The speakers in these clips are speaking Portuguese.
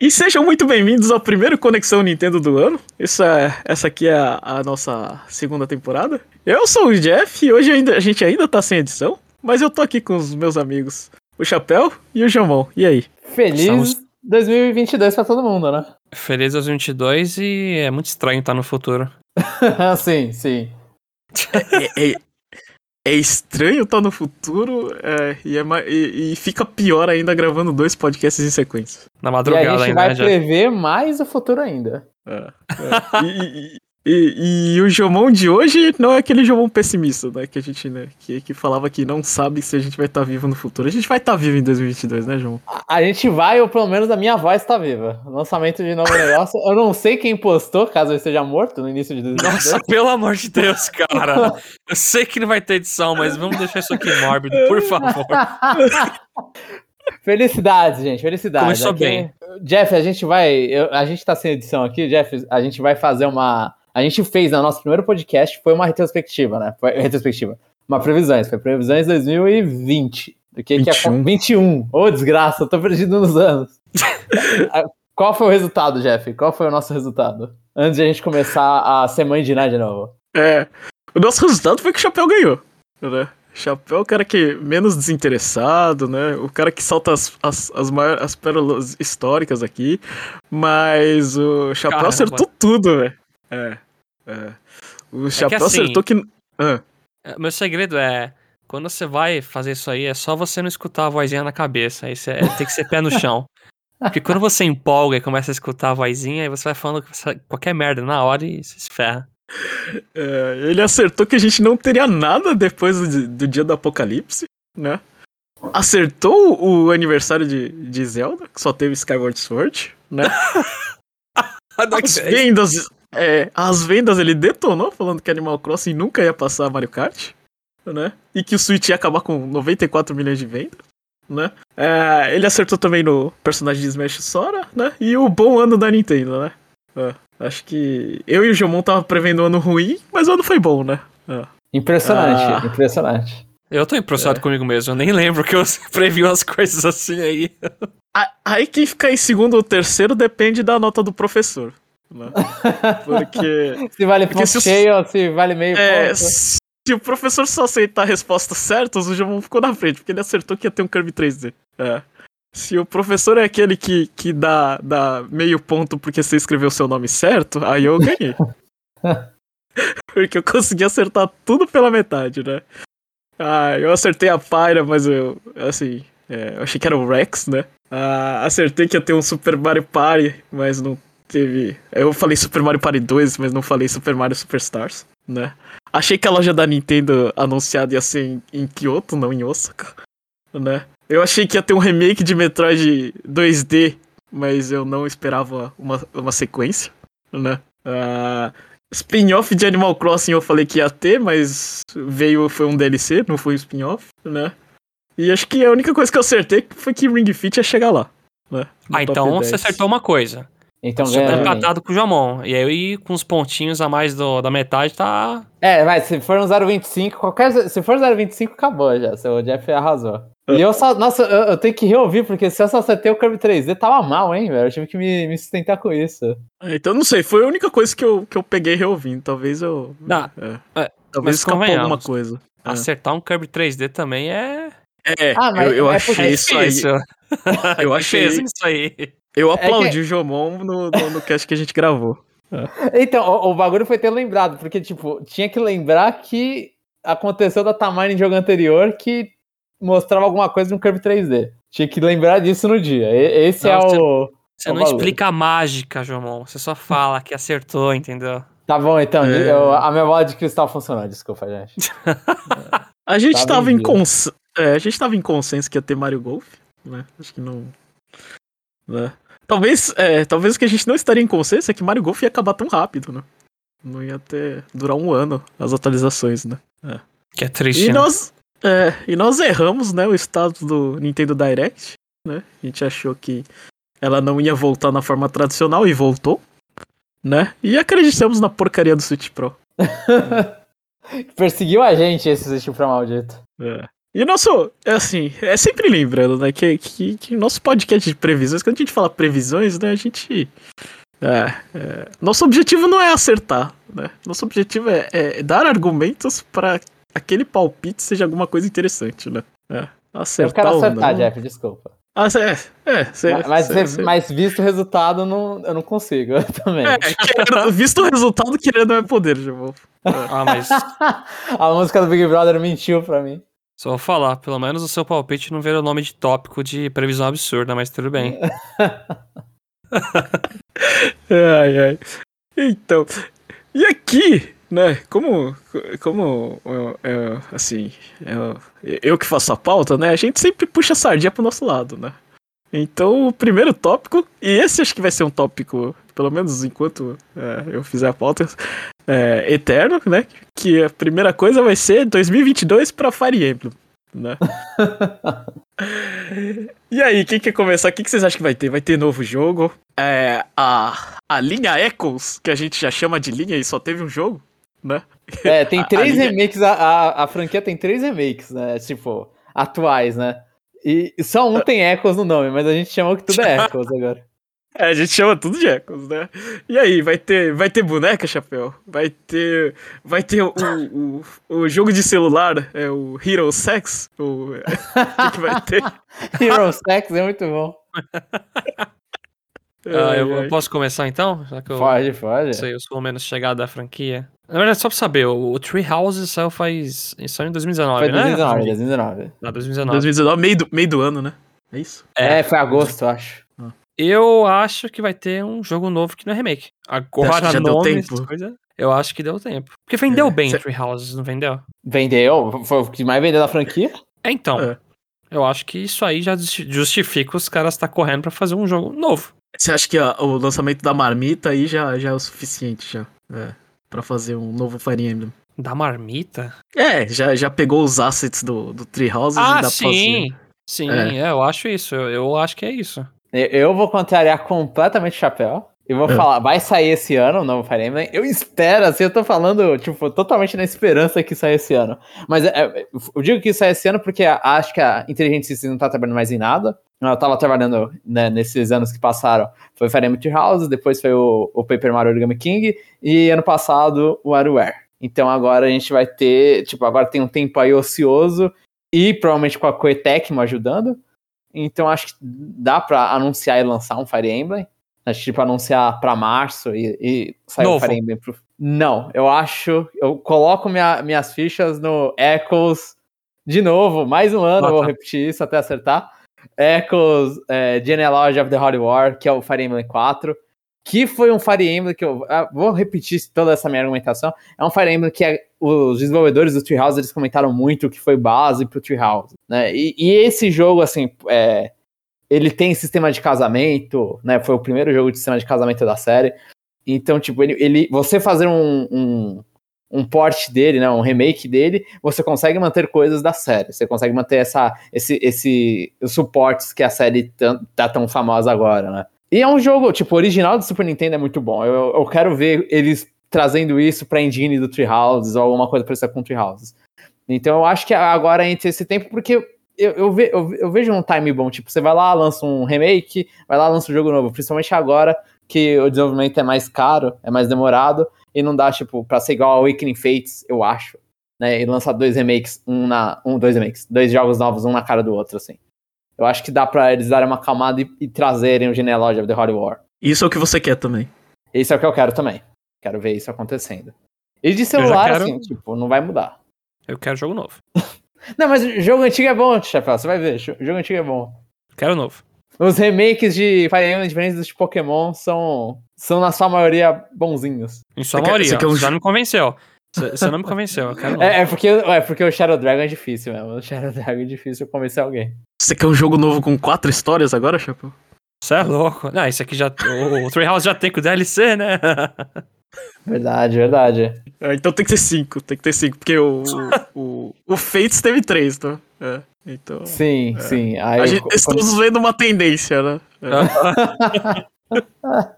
E sejam muito bem-vindos ao primeiro Conexão Nintendo do ano. Essa, essa aqui é a, a nossa segunda temporada. Eu sou o Jeff e hoje ainda, a gente ainda tá sem edição, mas eu tô aqui com os meus amigos, o Chapéu e o Jamon. E aí? Feliz Estamos- 2022 pra todo mundo, né? Feliz aos 22 e é muito estranho estar no futuro. sim, sim. É, é- é estranho estar no futuro é, e, é e- e fica pior ainda gravando dois podcasts em sequência. Na E a madrugada gente ainda, vai né, prever mais o futuro ainda. É, é. E, e- e- o Jomon de hoje não é aquele Jomon pessimista, né? Que a gente, né? Que, que falava que não sabe se a gente vai estar vivo no futuro. A gente vai estar vivo em 2022, né, Jomon? A- A gente vai, ou pelo menos a minha voz tá viva. Lançamento de novo negócio. Eu não sei quem postou, caso eu esteja morto no início de 2022. Nossa, pelo amor de Deus, cara. Eu sei que não vai ter edição, mas vamos deixar isso aqui mórbido, por favor. Felicidades, gente, felicidades. Começou Aqui- bem. Jeff, a gente vai. eu- a gente tá sem edição aqui, Jeff. A gente vai fazer uma. A gente fez no nosso primeiro podcast, foi uma retrospectiva, né? Foi retrospectiva. Uma previsões, foi previsões 2020. Do que, que é 21. 21. Ô, desgraça, eu tô perdido nos anos. Qual foi o resultado, Jeff? Qual foi o nosso resultado? Antes de a gente começar a ser mãe de Ná de novo. É. O nosso resultado foi que o Chapéu ganhou, né? Chapéu é o cara que menos desinteressado, né? O cara que solta as, as, as, maiores, as pérolas históricas aqui. Mas o Chapéu Caramba. acertou tudo, velho. É. é. O Chapéu assim- acertou que. Ah, É, Meu segredo é, quando você vai fazer isso aí, é só você não escutar a vozinha na cabeça. Aí você tem que ser pé no chão. Porque quando você empolga e começa a escutar a vozinha, aí você vai falando qualquer merda na hora e você se ferra. É, ele acertou que a gente não teria nada depois do, do dia do apocalipse, né? Acertou o aniversário de, de Zelda, que só teve Skyward Sword, né? As vendas, é, as vendas ele detonou, falando que Animal Crossing nunca ia passar Mario Kart, né? E que o Switch ia acabar com 94 milhões de vendas, né? É, ele acertou também no personagem de Smash Sora, né? E o bom ano da Nintendo, né? É, acho que eu e o Jomon tava prevendo um ano ruim, mas o ano foi bom, né? É. Impressionante, Ah. impressionante. Eu tô impressionado comigo mesmo, eu nem lembro que eu previ umas coisas assim aí. Aí quem ficar em segundo ou terceiro depende da nota do professor. Né? Porque Se vale Porque ponto se cheio ou se vale meio é, ponto. se o professor só aceitar respostas certas, o Jomon ficou na frente, porque ele acertou que ia ter um Kirby 3D. É. Se o professor é aquele que, que dá, dá meio ponto porque você escreveu seu nome certo, aí eu ganhei. porque eu consegui acertar tudo pela metade, né? Ah, eu acertei a Pyra, mas eu, assim, é, eu achei que era o Rex, né? Ah, acertei que ia ter um Super Mario Party, mas não teve. Eu falei Super Mario Party 2, mas não falei Super Mario Superstars, né? Achei que a loja da Nintendo anunciada ia ser em, em Kyoto, não em Osaka, né? Eu achei que ia ter um remake de Metroid 2D, mas eu não esperava uma, uma sequência, né? Ah, spin-off de Animal Crossing eu falei que ia ter, mas veio, foi um DLC, não foi um spin-off, né? E acho que a única coisa que eu acertei foi que Ring Fit ia chegar lá, né? Ah, então 10. você acertou uma coisa. Então Super ganha. empatado com o Jamon. E aí, com os pontinhos a mais do- da metade, tá. É, mas se for um 0,25, qualquer. Se for 0,25, acabou já. O Jeff arrasou. E eu só. Nossa, eu, eu tenho que reouvir, porque se eu só acertei o Kirby 3D, tava mal, hein, velho? Eu tive que me, me sustentar com isso. É, Então não sei, foi a única coisa que eu, que eu peguei reouvindo. Talvez eu. Não, é, é, talvez escapou alguma coisa. É. Acertar um Kirby 3D também é. É, Ah, mas eu, eu é achei isso aí. Eu achei- isso aí. Eu É que- aplaudi o Jomon no, no, no cast que a gente gravou. Então, o, o bagulho foi ter lembrado, porque, tipo, tinha que lembrar que aconteceu da Tamari em jogo anterior que mostrava alguma coisa no Kirby 3D. Tinha que lembrar disso no dia. E- esse Não, é você- o. Você É o não valor. explica a mágica, Jomon. Você só fala que acertou, entendeu? Tá bom, então. É. eu- a minha bola de cristal funcionou, desculpa, gente. A gente Tá tava em vendido. cons... é, a gente tava em consenso que ia ter Mario Golf, né? Acho que não. Né? Talvez, é, talvez o que a gente não estaria em consenso é que Mario Golf ia acabar tão rápido, né? Não ia ter durar um ano as atualizações, né? Que é triste. E né? nós, é, e nós erramos, né, o status do Nintendo Direct, né? A gente achou que ela não ia voltar na forma tradicional e voltou, né? E acreditamos na porcaria do Switch Pro. Perseguiu a gente esse tipo maldito. É. E o nosso, é assim, é sempre lembrando, né, que, que, que nosso podcast de previsões, quando a gente fala previsões, né, a gente. É, é, nosso objetivo não é acertar, né? Nosso objetivo é, é dar argumentos para aquele palpite seja alguma coisa interessante, né? É, acertar eu quero acertar, não. Jeff, desculpa. Ah, é, é, cê, mas, cê- cê- mas visto o resultado, não, eu não consigo eu também. É, querendo- visto o resultado, querendo é poder, João. Ah, mas A música do Big Brother mentiu pra mim. Só vou falar, pelo menos o seu palpite não virou nome de tópico de previsão absurda, mas tudo bem. Ai, ai. Então, e aqui, né, como, como eu- eu, assim, eu, eu que faço a pauta, né, a gente sempre puxa a sardinha pro nosso lado, né. Então, o primeiro tópico, e esse acho que vai ser um tópico, pelo menos enquanto é, eu fizer a pauta, é, eterno, né, que a primeira coisa vai ser 2022 pra Fire Emblem, né. E aí, quem quer começar? O que que vocês acham que vai ter? Vai ter novo jogo? É, a, a linha Echoes, que a gente já chama de linha e só teve um jogo, né? É, tem A- a três linha- remakes, a, a, franquia tem três remakes, né? Tipo, atuais, né? E e só um tem Echoes no nome, mas a gente chama que tudo é Echoes agora. É, a gente chama tudo de Echoes, né? E aí, vai ter, vai ter boneca, Chapéu? Vai ter, vai ter o, o, o jogo de celular, é o Hero Sex? O, o que, que vai ter? Hero Sex é muito bom. Ah, eu ai. posso começar então? Já que eu Pode, pode. sei, eu sou o menos chegado da franquia. Na verdade, só pra saber, o, o Treehouse saiu faz. saiu em 2019, Foi né? 2019, 2019. Ah, 2019. 2019, meio do, meio do ano, né? É isso? É, foi agosto, eu acho. Eu acho que vai ter um jogo novo que não é remake. Agora, já deu tempo? coisas, eu acho que deu tempo. Porque vendeu É, bem cê- o Treehouse, não vendeu? Vendeu, foi o que mais vendeu da franquia. É, então. É. Eu acho que isso aí já justi- justifica os caras estar correndo pra fazer um jogo novo. Você acha que o lançamento da marmita aí já, já é o suficiente, já? É, pra fazer um novo Fire Emblem? Da marmita? É, já, já pegou os assets do, do Treehouse e Ah, dá pra sim! fazer. Sim, É. é, eu acho isso. Eu, eu acho que é isso. Eu- vou contrariar completamente o chapéu. Eu vou É. falar, vai sair esse ano o novo Fire Emblem. Eu espero, assim, eu tô falando, tipo, totalmente na esperança que saia esse ano. Mas é, eu digo que sai esse ano porque acho que a Intelligent System não tá trabalhando mais em nada. Ela tava trabalhando né, nesses anos que passaram. Foi Fire Emblem Houses, depois foi o, o Paper Mario Origami King e ano passado o WarioWare. Então agora a gente vai ter, tipo, agora tem um tempo aí ocioso e provavelmente com a Koei Tecmo ajudando. Então acho que dá pra anunciar e lançar um Fire Emblem. Acho que tipo anunciar pra março e, e sair o Novo. Fire Emblem pro. Não, eu acho. Eu coloco minha- minhas fichas no Echoes de novo, mais um ano, Ah, eu vou repetir isso até acertar. Echoes é, Genealogy of the Holy War, que é o Fire Emblem 4. Que foi um Fire Emblem que eu ah, vou repetir toda essa minha argumentação. É um Fire Emblem que é- os desenvolvedores do Treehouse eles comentaram muito que foi base pro Treehouse. Né? E, e esse jogo, assim, é, ele tem sistema de casamento, né? Foi o primeiro jogo de sistema de casamento da série. Então, tipo, ele, ele você fazer um, um, um port dele, né? Um remake dele, você consegue manter coisas da série. Você consegue manter essa, esse, esse, os suportes que a série tan- tá tão famosa agora, né? E é um jogo, tipo, original do Super Nintendo é muito bom. Eu, eu quero ver eles trazendo isso pra engine do Treehouses ou alguma coisa parecida com Treehouses. Então eu acho que agora entre esse tempo, porque eu, eu, ve- eu- eu vejo um time bom, tipo, você vai lá, lança um remake, vai lá, lança um jogo novo, principalmente agora que o desenvolvimento é mais caro, é mais demorado, e não dá, tipo, pra ser igual ao Awakening Fates, eu acho, né, e lançar dois remakes, um na, um, dois remakes, dois jogos novos, um na cara do outro, assim. Eu acho que dá pra eles darem uma acalmada e, e trazerem o Genealogy of the Holy War. Isso é o que você quer também. Isso é o que eu quero também. Quero ver isso acontecendo. E de celular, quero- assim, tipo, não vai mudar. Eu quero jogo novo. Não, mas jogo antigo é bom, Chapéu, você vai ver, jo- jogo antigo é bom. Quero novo. Os remakes de Fire Emblem diferentes dos de Pokémon são, são na sua maioria bonzinhos. Em sua Você quer- maioria. você quer um Você já não me convenceu. Você não me convenceu. É, é porque, é porque o Shadow Dragon é difícil mesmo. O Shadow Dragon é difícil convencer alguém. Você quer um jogo novo com quatro histórias agora, Chapéu? Você é louco. Não, isso aqui já. O, o Treehouse já tem com o DLC, né? Verdade, verdade. É, então tem que ter cinco, tem que ter cinco, porque o, o, o, Fates teve três, tá? É, então. Sim, sim. Aí, A gente, quando- estamos vendo uma tendência, né? É.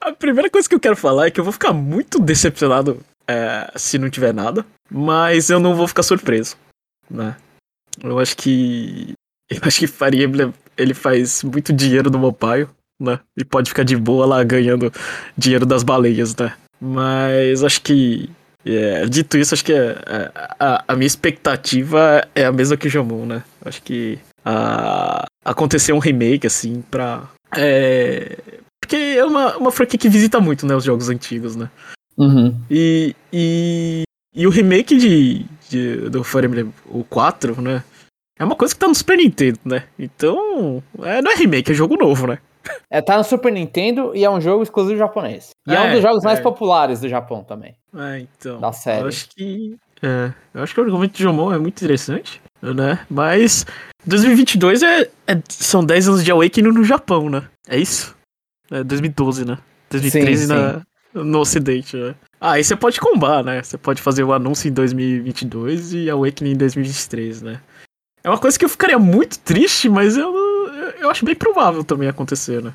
A primeira coisa que eu quero falar é que eu vou ficar muito decepcionado é, se não tiver nada, mas eu não vou ficar surpreso, né? Eu acho que. Eu acho que Fire Emblem ele faz muito dinheiro no mobile, né? E pode ficar de boa lá ganhando dinheiro das baleias, né? Mas acho que. é, dito isso, acho que é, a, a minha expectativa é a mesma que o Jamon, né? Acho que a, acontecer um remake, assim, pra. É, porque é uma, uma franquia que visita muito, né? Os jogos antigos, né? Uhum. E, e, e o remake de, de- do Fire Emblem, o 4, né? É uma coisa que tá no Super Nintendo, né? Então, é, não é remake, é jogo novo, né? É, tá no Super Nintendo e é um jogo exclusivo japonês. E é, um É, dos jogos mais é. populares do Japão também. É, então. Da série. Eu acho que. É, eu acho que o argumento de Jomon é muito interessante, né? Mas 2022 é, é- são 10 anos de Awakening no Japão, né? É isso? É 2012, né? 2013 Sim, na, no Ocidente, né? Ah, aí você pode combar, né? Você pode fazer o anúncio em 2022 e Awakening em 2023, né? É uma coisa que eu ficaria muito triste, mas eu, eu acho bem provável também acontecer, né?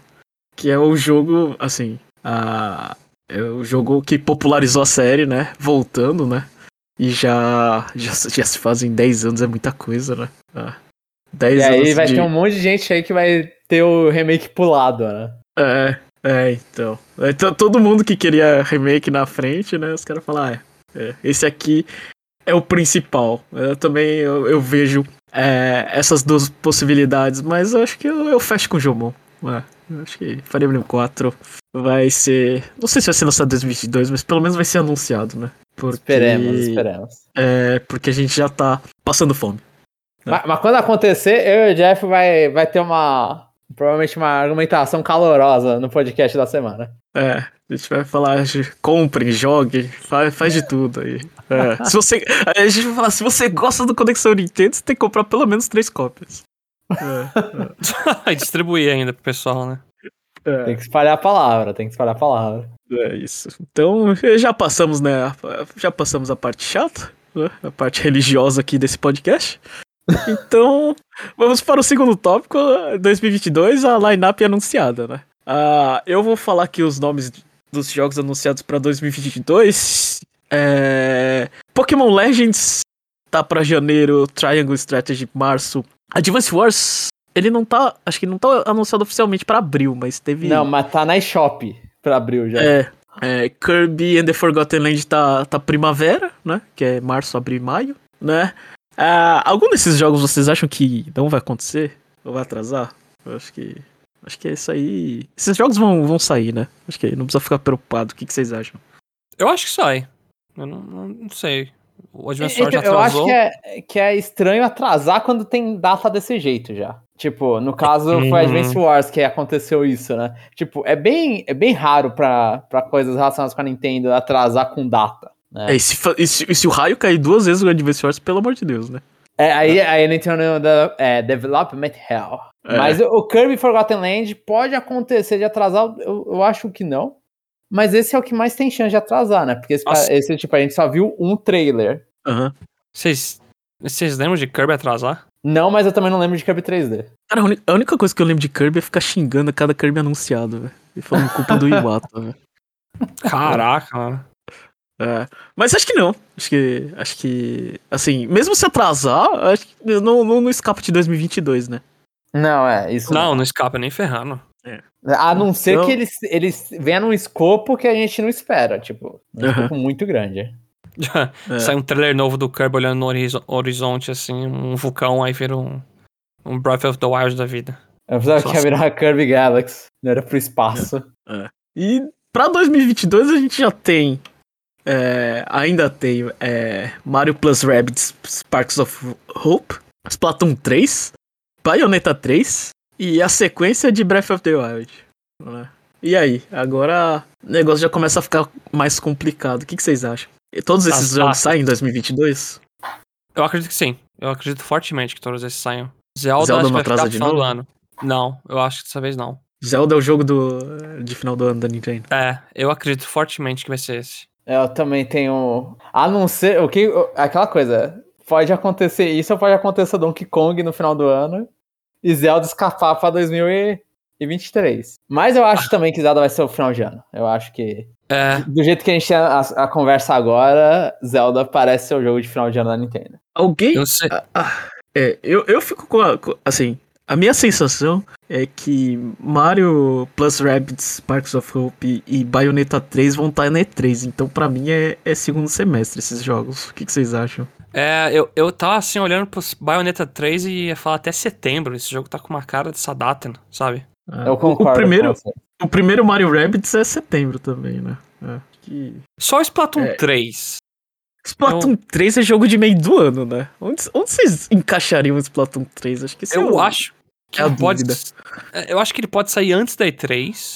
Que é o jogo, assim, a, é o jogo que popularizou a série, né? Voltando, né? E já, já, já se fazem 10 anos, é muita coisa, né? Ah, 10 E aí anos vai de... ter um monte de gente aí que vai ter o remake pulado, né? É, é, então. então. Todo mundo que queria remake na frente, né? Os caras falam, ah, é, é, esse aqui é o principal. Eu também eu, eu vejo é, essas duas possibilidades, mas eu acho que eu, eu fecho com o Jomon. É, eu acho que Fire Emblem 4 vai ser. Não sei se vai ser lançado em 2022, mas pelo menos vai ser anunciado, né? Porque, Esperemos, esperemos. É, porque a gente já tá passando fome. É. Mas, mas quando acontecer, eu e o Jeff vai, vai ter uma. Provavelmente uma argumentação calorosa no podcast da semana. É, a gente vai falar, de comprem, joguem, faz, faz de tudo aí. É, se você, a gente vai falar, se você gosta do Conexão Nintendo, você tem que comprar pelo menos três cópias. É, e distribuir ainda pro pessoal, né? é, Tem que espalhar a palavra, tem que espalhar a palavra. é isso. Então, já passamos, né, já passamos a parte chata, né, a parte religiosa aqui desse podcast. Então, vamos para o segundo tópico, 2022, a line-up anunciada, né? Ah, eu vou falar aqui os nomes dos jogos anunciados para 2022. É... Pokémon Legends tá para janeiro, Triangle Strategy março. Advance Wars, ele não tá, acho que não tá anunciado oficialmente para abril, mas teve Não, mas tá na eShop pra abril já. é, é, Kirby and the Forgotten Land tá, tá primavera, né? Que é março, abril e maio, né? Ah, algum desses jogos vocês acham que não vai acontecer? Ou vai atrasar? Eu acho que. Acho que é isso aí. Esses jogos vão, vão sair, né? Acho que não precisa ficar preocupado. O que, que vocês acham? Eu acho que sai. Eu não, não, não sei. O Advance Wars já Então, eu acho atrasou. que é, que é estranho atrasar quando tem data desse jeito já. Tipo, no caso foi Uhum. Advance Wars que aconteceu isso, né? Tipo, é bem, é bem raro pra, pra coisas relacionadas com a Nintendo atrasar com data. Né? É, e se, e se, e se o raio cair duas vezes no Advance Wars, pelo amor de Deus, né? É, aí, aí a Nintendo da é, Development Hell. É. Mas o, Kirby Forgotten Land pode acontecer de atrasar, eu, eu acho que não. Mas esse é o que mais tem chance de atrasar, né? Porque esse, esse tipo, a gente só viu um trailer. Aham. Vocês, vocês lembram de Kirby atrasar? Não, mas eu também não lembro de Kirby 3D. Cara, a única coisa que eu lembro de Kirby é ficar xingando a cada Kirby anunciado, velho. E falando culpa do Iwata, velho. Caraca, mano. É, mas acho que não. Acho que. Acho que. Assim, mesmo se atrasar, acho que não, não, não escapa de 2022, né? Não, é, isso Não, não escapa nem ferrando. A não ser Então- que eles, eles venham num escopo que a gente não espera, tipo, um Aham. escopo muito grande. É. Sai um trailer novo do Kirby olhando no horizo- horizonte, assim, um vulcão, aí vira um, um Breath of the Wild da vida. Eu pensava que ia virar Kirby Galaxy, não era pro espaço. E pra 2022 a gente já tem. É, ainda tem é, Mario Plus Rabbids Sparks of Hope, Splatoon 3, Bayonetta 3 e a sequência de Breath of the Wild. né? E aí, agora o negócio já começa a ficar mais complicado. O que, que vocês acham? E todos esses jogos saem em 2022? Eu acredito que sim. Eu acredito fortemente que todos esses saiam. Zelda, Zelda não atrasa de final do novo? ano. Não, eu acho que dessa vez não. Zelda é o jogo do, de final do ano da Nintendo. É, eu acredito fortemente que vai ser esse. Eu também tenho. A não ser. O que, aquela coisa. Pode acontecer isso ou pode acontecer Donkey Kong no final do ano e Zelda escapar pra 2023. Mas eu acho também que Zelda vai ser o final de ano. Eu acho que. É, Do jeito que a gente tem a, a conversa agora, Zelda parece ser o jogo de final de ano da Nintendo. Alguém. eu sei. Ah, É, eu, eu fico com, a, com- Assim, a minha sensação é que Mario plus Rabbids, Sparks of Hope e Bayonetta 3 vão estar na E3. Então, pra mim, é, é segundo semestre esses jogos. O que, que vocês acham? É, eu, eu tava assim olhando pros Bayonetta 3 e ia falar até setembro. Esse jogo tá com uma cara dessa data, sabe? Ah, Eu o- concordo. O primeiro, o primeiro Mario Rabbids é setembro também, né? É. Que... Só o Splatoon É. 3. Splatoon 3 é jogo de meio do ano, né? Onde, onde vocês encaixariam o Splatoon 3? Acho que esse é Eu o- acho que pode. É, Eu acho que ele pode sair antes da E3.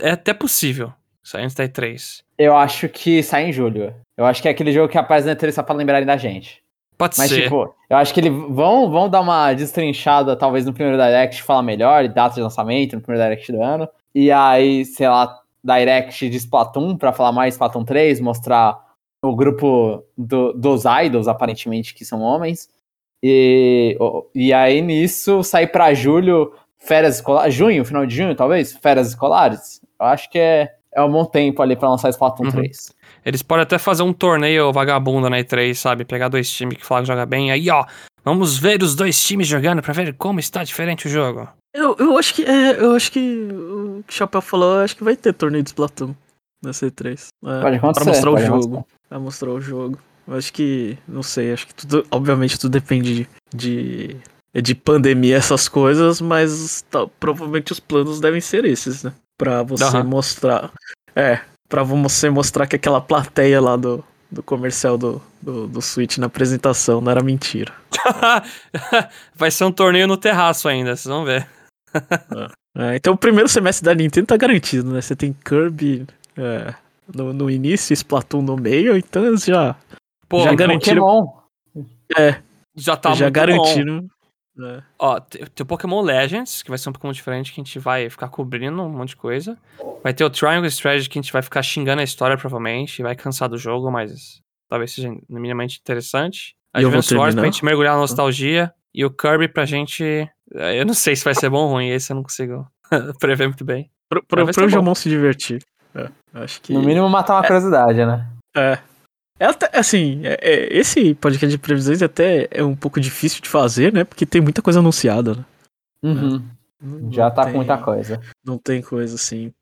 É até possível sair antes da E3. Eu acho que sai em julho. Eu acho que é aquele jogo que aparece na E3 só pra lembrarem da gente. Pode Mas, ser. tipo, eu acho que eles vão, vão dar uma destrinchada, talvez no primeiro Direct, falar melhor, e data de lançamento no primeiro Direct do ano. E aí, sei lá, Direct de Splatoon, pra falar mais Splatoon 3, mostrar o grupo do- dos idols, aparentemente, que são homens. E, e aí, nisso, sair pra julho, férias escolares, junho, final de junho, talvez, férias escolares. Eu acho que é, é um bom tempo ali pra lançar Splatoon Uhum. 3. Eles podem até fazer um torneio vagabundo na E3, sabe? Pegar dois times que falam que joga bem. Aí, ó, vamos ver os dois times jogando pra ver como está diferente o jogo. Eu, eu acho que é, eu acho que o que o Chapéu falou, acho que vai ter torneio de Splatoon na C3. É, Pode acontecer. pra mostrar o jogo. acontecer. Pra mostrar o jogo. Eu acho que, não sei, acho que tudo, obviamente tudo depende de, de, de pandemia, essas coisas, mas tá, provavelmente os planos devem ser esses, né? Pra você Aham. mostrar. É, pra você mostrar que aquela plateia lá do, do comercial do, do, do Switch na apresentação não era mentira. Vai ser um torneio no terraço ainda, vocês vão ver. É, então o primeiro semestre da Nintendo tá garantido, né? Você tem Kirby é, no, no início e Splatoon no meio, então eles já, Pô, Já garantiram- Pokémon. já tá já muito bom. garantiram. É. Ó, tem tem o Pokémon Legends, que vai ser um Pokémon diferente, que a gente vai ficar cobrindo um monte de coisa. Vai ter o Triangle Strategy, que a gente vai ficar xingando a história, provavelmente, vai cansar do jogo, mas talvez seja minimamente interessante. Advance Wars pra gente mergulhar na nostalgia. E o Kirby pra gente... eh, Eu não sei se vai ser bom ou ruim, esse eu não consigo prever muito bem. Pro, pro, pro. Jomon se divertir. É, acho que. No mínimo matar uma curiosidade, né? É. É até, assim, é- é, esse podcast de previsões até é um pouco difícil de fazer, né? Porque tem muita coisa anunciada, né? Uhum. Não- Já não tá tem- com muita coisa. Não tem coisa assim.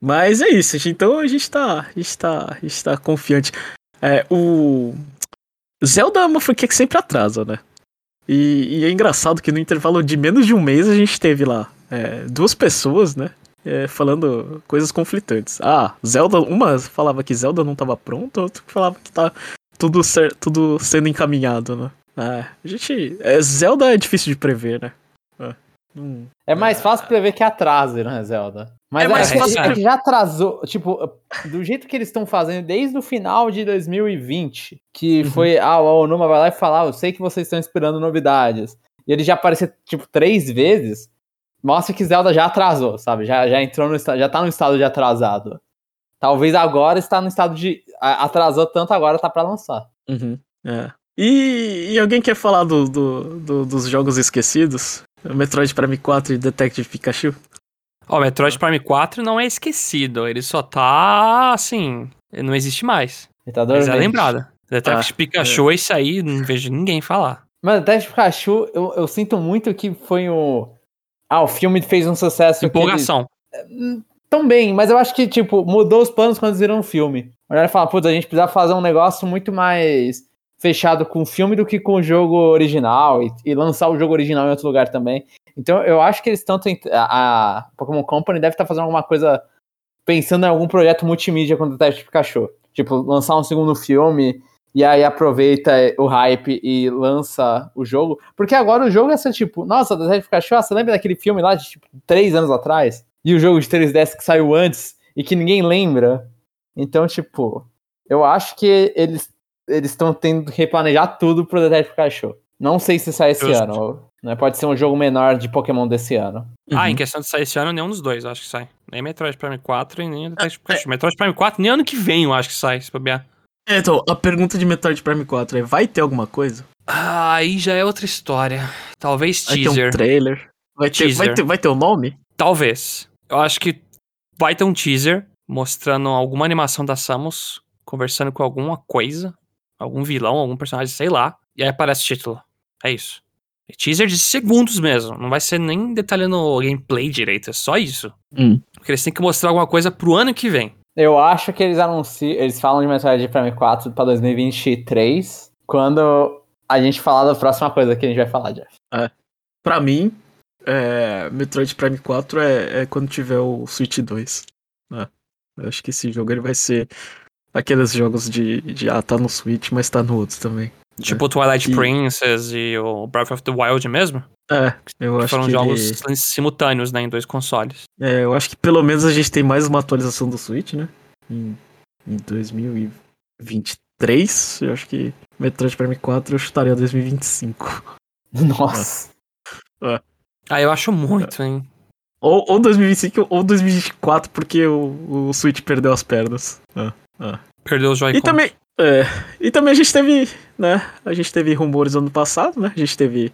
Mas é isso, gente. Então a gente tá. A gente tá, a gente tá confiante. É, o. Zelda é uma franquia que sempre atrasa, né? E, e é engraçado que no intervalo de menos de um mês a gente teve lá é, duas pessoas, né? É, falando coisas conflitantes. Ah, Zelda. Uma falava que Zelda não tava pronta, outra que falava que tá tudo, cer- tudo sendo encaminhado, né? É, a gente. é, Zelda é difícil de prever, né? É, não- É mais fácil prever que atrase, né, Zelda? Mas É é, mais que- fácil é que já atrasou, tipo, do jeito que eles estão fazendo desde o final de 2020, que Uhum. foi, ah, o Onuma vai lá e falar, ah, eu sei que vocês estão esperando novidades. E ele já apareceu, tipo, três vezes, mostra que Zelda já atrasou, sabe? Já, já entrou no já tá no estado de atrasado. Talvez agora está no estado de. Atrasou tanto, agora tá pra lançar. Uhum, é. E, e alguém quer falar do, do- do- dos jogos esquecidos? Metroid Prime 4 e Detective Pikachu? Ó, o Metroid Prime 4 não é esquecido, ele só tá, assim, não existe mais. Ele tá Mas é lembrado. Detective Ah, Pikachu, esse aí, não vejo ninguém falar. Mano, Detective Pikachu, eu, eu sinto muito que foi o. Ah, o filme fez um sucesso. eles- Empolgação. Também, mas eu acho que, tipo, mudou os planos quando viram um filme. Olharam e falaram, putz, a gente precisa fazer um negócio muito mais fechado com o filme do que com o jogo original e, e lançar o jogo original em outro lugar também. Então eu acho que eles tanto. A, a Pokémon Company deve estar fazendo alguma coisa pensando em algum projeto multimídia com o Detective Pikachu. Tipo, lançar um segundo filme e aí aproveita o hype e lança o jogo. Porque agora o jogo é ser tipo, nossa, Detective Pikachu, você lembra daquele filme lá de tipo, três anos atrás? E o jogo de 3DS que saiu antes e que ninguém lembra. Então, tipo, eu acho que eles eles estão tendo que replanejar tudo pro Detective Pikachu. Não sei se sai esse Justo. ano. Né? Pode ser um jogo menor de Pokémon desse ano. Ah, Uhum. em questão de sair esse ano, nenhum dos dois, acho que sai. Nem Metroid Prime 4 e nem o Detective Pikachu. Metroid Prime 4, nem ano que vem eu acho que sai, se bobear. É, então, a pergunta de Metroid Prime 4 é: vai ter alguma coisa? Ah, aí já é outra história. Talvez Vai ter um teaser. trailer? Vai ter, vai Teaser. ter, vai ter o nome? Talvez. Eu acho que vai ter um teaser mostrando alguma animação da Samus conversando com alguma coisa, algum vilão, algum personagem, sei lá. E aí aparece o título. É isso. Teaser de segundos mesmo. Não vai ser nem detalhando o gameplay direito, é só isso. Hum. Porque eles têm que mostrar alguma coisa pro ano que vem. Eu acho que eles anunciam, eles falam de Metroid Prime 4 pra 2023, quando a gente falar da próxima coisa que a gente vai falar, Jeff. Pra mim, é, Metroid Prime 4 é, é quando tiver o Switch 2. né? Eu acho que esse jogo ele vai ser aqueles jogos de, de ah, tá no Switch, mas tá no outro também. Tipo o Twilight E- Princess e o Breath of the Wild mesmo. É, eu Que acho foram que jogos ele- simultâneos, né, em dois consoles. é, eu acho que pelo menos a gente tem mais uma atualização do Switch, né? Em, em 2023, eu acho que Metroid Prime 4 eu chutaria 2025. Nossa. Ah, eu acho muito, hein. Ou, ou 2025 ou 2024, porque o, o Switch perdeu as pernas. É. Perdeu os Joy-Con. E também, é, e também a gente teve, né? A gente teve rumores ano passado, né? A gente teve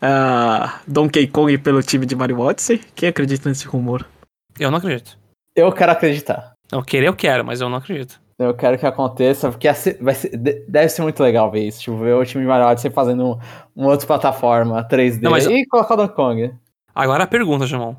a Donkey Kong pelo time de Mario Odyssey. Quem acredita nesse rumor? Eu não acredito. Eu quero acreditar. Eu querer, eu quero, mas eu não acredito. Eu quero que aconteça, porque vai ser- de- deve ser muito legal ver isso. Tipo, ver o time de Mario Odyssey fazendo um, um outro plataforma 3D Não, mas- e colocar o Donkey Kong. Agora a pergunta, Jamon.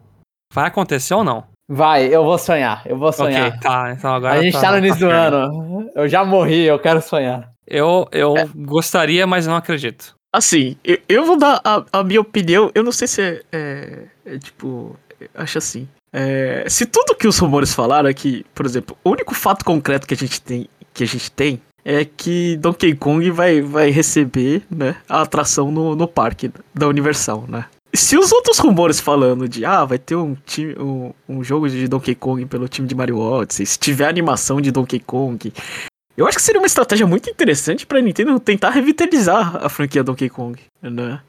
Vai acontecer ou não? Vai, eu vou sonhar, eu vou sonhar. Ok, tá. Então agora a gente tá, no início do firme. ano. Eu já morri, eu quero sonhar. Eu, eu É. gostaria, mas não acredito. Assim, eu, eu vou dar a, a minha opinião. Eu não sei se é, é- é, tipo. Acho assim. É, se tudo que os rumores falaram é que, por exemplo, o único fato concreto que a gente tem, que a gente tem é que Donkey Kong vai, vai receber né, a atração no, no parque da Universal, né? Se os outros rumores falando de ah, vai ter um, time, um, um jogo de Donkey Kong pelo time de Mario Odyssey, se tiver animação de Donkey Kong, eu acho que seria uma estratégia muito interessante pra Nintendo tentar revitalizar a franquia Donkey Kong, né?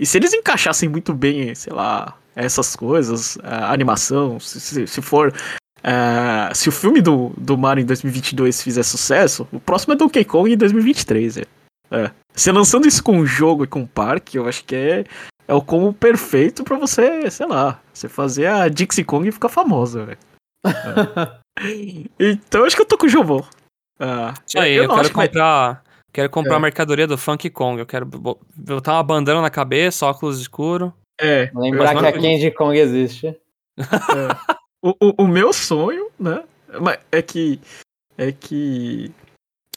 E se eles encaixassem muito bem, sei lá, essas coisas, a animação, se, se, se for. eh, se o filme do, do Mario em 2022 fizer sucesso, o próximo é Donkey Kong em 2023. É. É. Você lançando isso com um jogo e com um parque, eu acho que é, é o combo perfeito pra você, sei lá, você fazer a Dixie Kong ficar famosa, velho. É. Então eu acho que eu tô com o Jovô. Ah, aí, eu, não quero vai- comprar. Quero comprar É. a mercadoria do Funk Kong. Eu quero bo- botar uma bandana na cabeça, óculos escuro. É, Lembrar Eu- que a Candy Kong existe. É. o, o, o meu sonho, né? mas É que. É que.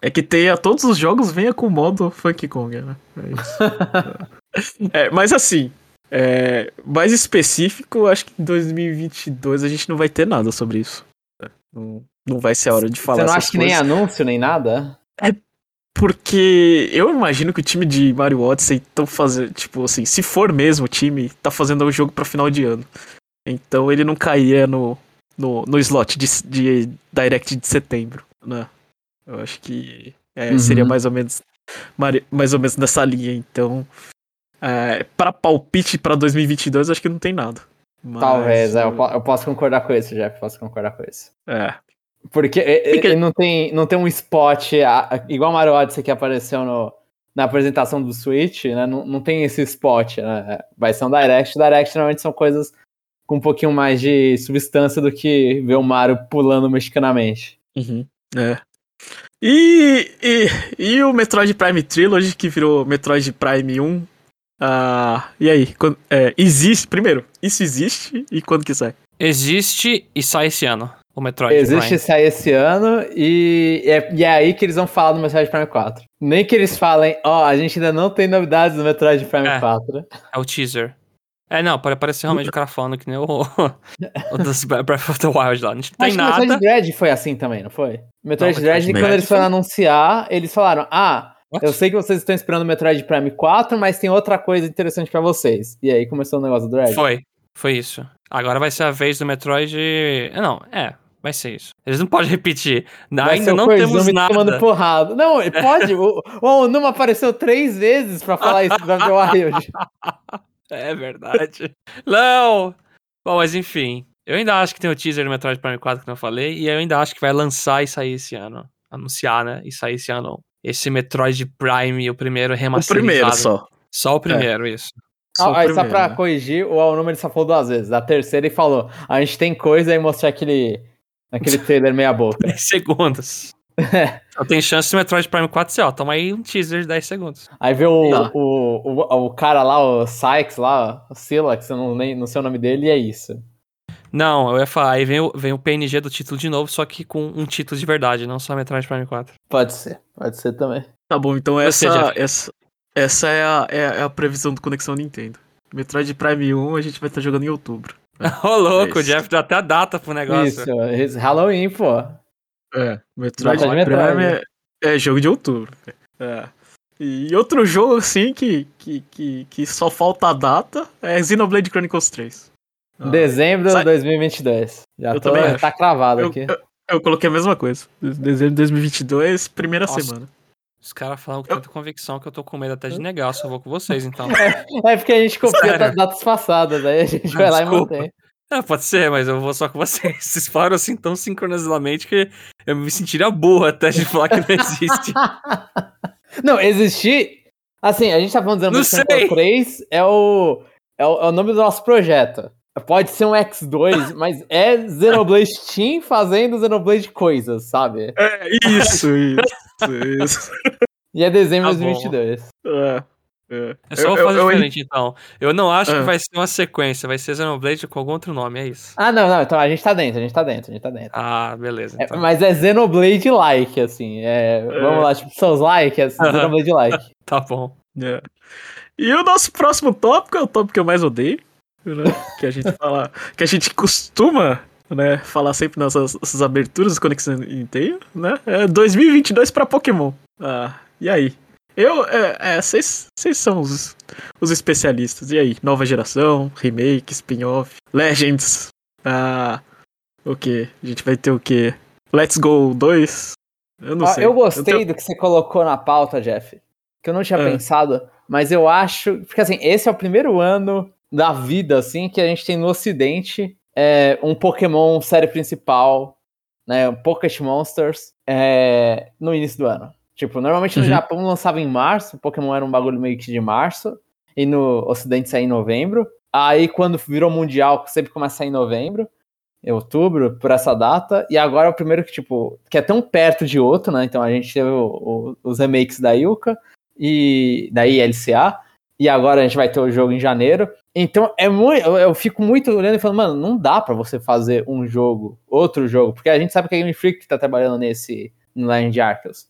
É que tenha todos os jogos venha com o modo Funky Kong, né? É isso. É, mas assim, é, mais específico, acho que em 2022 a gente não vai ter nada sobre isso. Não, não vai ser a hora de falar Você não acha que nem anúncio, nem nada? Porque eu imagino que o time de Mario Odyssey estão fazendo, tipo assim, se for mesmo o time, tá fazendo o jogo pra final de ano. Então ele não cairia no, no, no slot de, de Direct de setembro, né? Eu acho que é, Uhum. seria mais ou menos mais ou menos nessa linha. Então, é, para palpite pra 2022, acho que não tem nada. Mas, Talvez, é, eu posso concordar com isso, Jeff, posso concordar com isso. é, Porque é, Fica- é, não, tem, não tem um spot a- a- igual Mario Odyssey que apareceu no, na apresentação do Switch, né? Não, não tem esse spot, né? Vai ser um Direct. Direct normalmente são coisas com um pouquinho mais de substância do que ver o Mario pulando mexicanamente. Uhum, é. E, e, e o Metroid Prime Trilogy, que virou Metroid Prime 1. Ah, e aí? Quando- é, existe. Primeiro, isso existe e quando que sai? Existe e sai esse ano. O Metroid. Existe Prime. sair esse ano e é, e é aí que eles vão falar do Metroid Prime 4. Nem que eles falem, ó, a gente ainda não tem novidades do Metroid Prime É. 4. É o teaser. É, não, pode parecer realmente o cara falando que nem o, o dos Breath of the Wild lá. A gente não tem Acho que o nada. Metroid Dread foi assim também, não foi? Metroid Não, Dread, Metroid quando eles foram foi- anunciar, eles falaram: Ah, What? eu sei que vocês estão esperando o Metroid Prime 4, mas tem outra coisa interessante pra vocês. E aí começou o negócio do Dread. Foi. Foi isso. Agora vai ser a vez do Metroid. Não, é. Vai ser isso. Eles não podem repetir. Vai Ainda o não temos tomando nada. porrada. Não, ele pode. o, o Onuma apareceu três vezes pra falar isso do Wild. É verdade. não! Bom, mas enfim. Eu ainda acho que tem o teaser do Metroid Prime 4 que eu não falei. E eu ainda acho que vai lançar e sair esse ano. Anunciar, né? E sair esse ano. Esse Metroid Prime, o primeiro O remasterizado. primeiro só. Só o primeiro, isso. Só o Ah, aí só primeiro, pra né? corrigir, o Onuma ele só falou duas vezes. A terceira ele falou: A gente tem coisa e mostrar aquele, aquele trailer meia boca. 10 segundos. Só tem chance de Metroid Prime 4 ser, ó. Toma aí um teaser de 10 segundos. Aí vê o, Tá. o, o, o cara lá, o Sykes lá, o Silax, eu não, nem, não sei o nome dele, e é isso. Não, eu ia falar, aí vem o, vem o PNG do título de novo, só que com um título de verdade, não só Metroid Prime 4. Pode ser, pode ser também. Tá bom, então essa, Jeff. essa, essa é, a, é, a- é a previsão do Conexão Nintendo. Metroid Prime 1 a gente vai estar jogando em outubro. Ô, louco, o isso. Jeff deu até a data pro negócio. Isso, Halloween, pô. É, Metroid Prime é, é jogo de outubro. É. E outro jogo, assim, que, que, que, que só falta a data é Xenoblade Chronicles 3. Ah, Dezembro de sai- 2022. Já Eu tô, também acho. tá cravado eu, aqui. eu, eu coloquei a mesma coisa. Dezembro de 2022, primeira Nossa. semana. Os caras falam com tanta convicção que eu tô com medo até de negar, eu só vou com vocês, então. É porque a gente copia das datas passadas, aí a gente Ah, vai lá desculpa. e mantém. É, pode ser, mas eu vou só com vocês. Vocês falaram assim tão sincronizadamente que eu me sentiria burro até de falar que não existe. Não, existir. Assim, a gente tá falando de sei. Chronicles 3 é o, é o, é o nome do nosso projeto. Pode ser um X2, mas é Xenoblade Team fazendo Xenoblade coisas, sabe? É, isso, isso, isso. E é dezembro Tá de bom. 2022. É, é. Eu só vou Eu- fazer eu- eu- diferente, então. Eu não acho Ah. que vai ser uma sequência, vai ser Xenoblade com algum outro nome, é isso. Ah, não, não, então a gente tá dentro, a gente tá dentro, a gente tá dentro. Ah, beleza. É, Então. mas é Xenoblade-like, assim. É, Vamos lá, tipo, Souls-like, é Aham. Xenoblade-like. Tá bom. É. E o nosso próximo tópico é o tópico que eu mais odeio, né? Que a gente fala, que a gente costuma, né, falar sempre nessas, nessas aberturas do Conexão Nintendo, né? É 2022 pra Pokémon. Ah, e aí? Eu, é, é, vocês vocês são os, os especialistas. E aí? Nova geração, remake, spin-off, Legends. Ah, o que? A gente vai ter o quê? Let's Go 2? Eu não Ó, sei. eu gostei tenho- do que você colocou na pauta, Jeff. Que eu não tinha É. pensado, mas eu acho. Porque assim, esse é o primeiro ano da vida, assim, que a gente tem no Ocidente é, um Pokémon série principal, né? Um Pocket Monsters, é, no início do ano. Tipo, normalmente no Uhum. Japão lançava em março, Pokémon era um bagulho meio que de março, e no Ocidente saía em novembro. Aí quando virou mundial, sempre começa a sair em novembro em outubro, por essa data, e agora é o primeiro que, tipo, que é tão perto de outro, né? Então a gente teve o- o- os remakes da Yuka e da ILCA, e agora a gente vai ter o jogo em janeiro. Então é muito. Eu, fico muito olhando e falando, mano, não dá pra você fazer um jogo, outro jogo, porque a gente sabe que a Game Freak tá trabalhando nesse no Legend Arceus.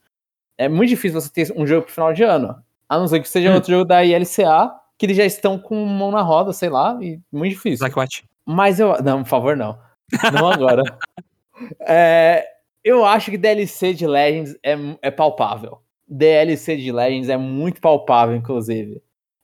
É muito difícil você ter um jogo pro final de ano. A não ser que seja Hum. outro jogo da ILCA, que eles já estão com mão na roda, sei lá, e muito difícil. Black Watch. Mas eu. Não, por favor, não. Não agora. É, eu acho que DLC de Legends é, é palpável. DLC de Legends é muito palpável, inclusive.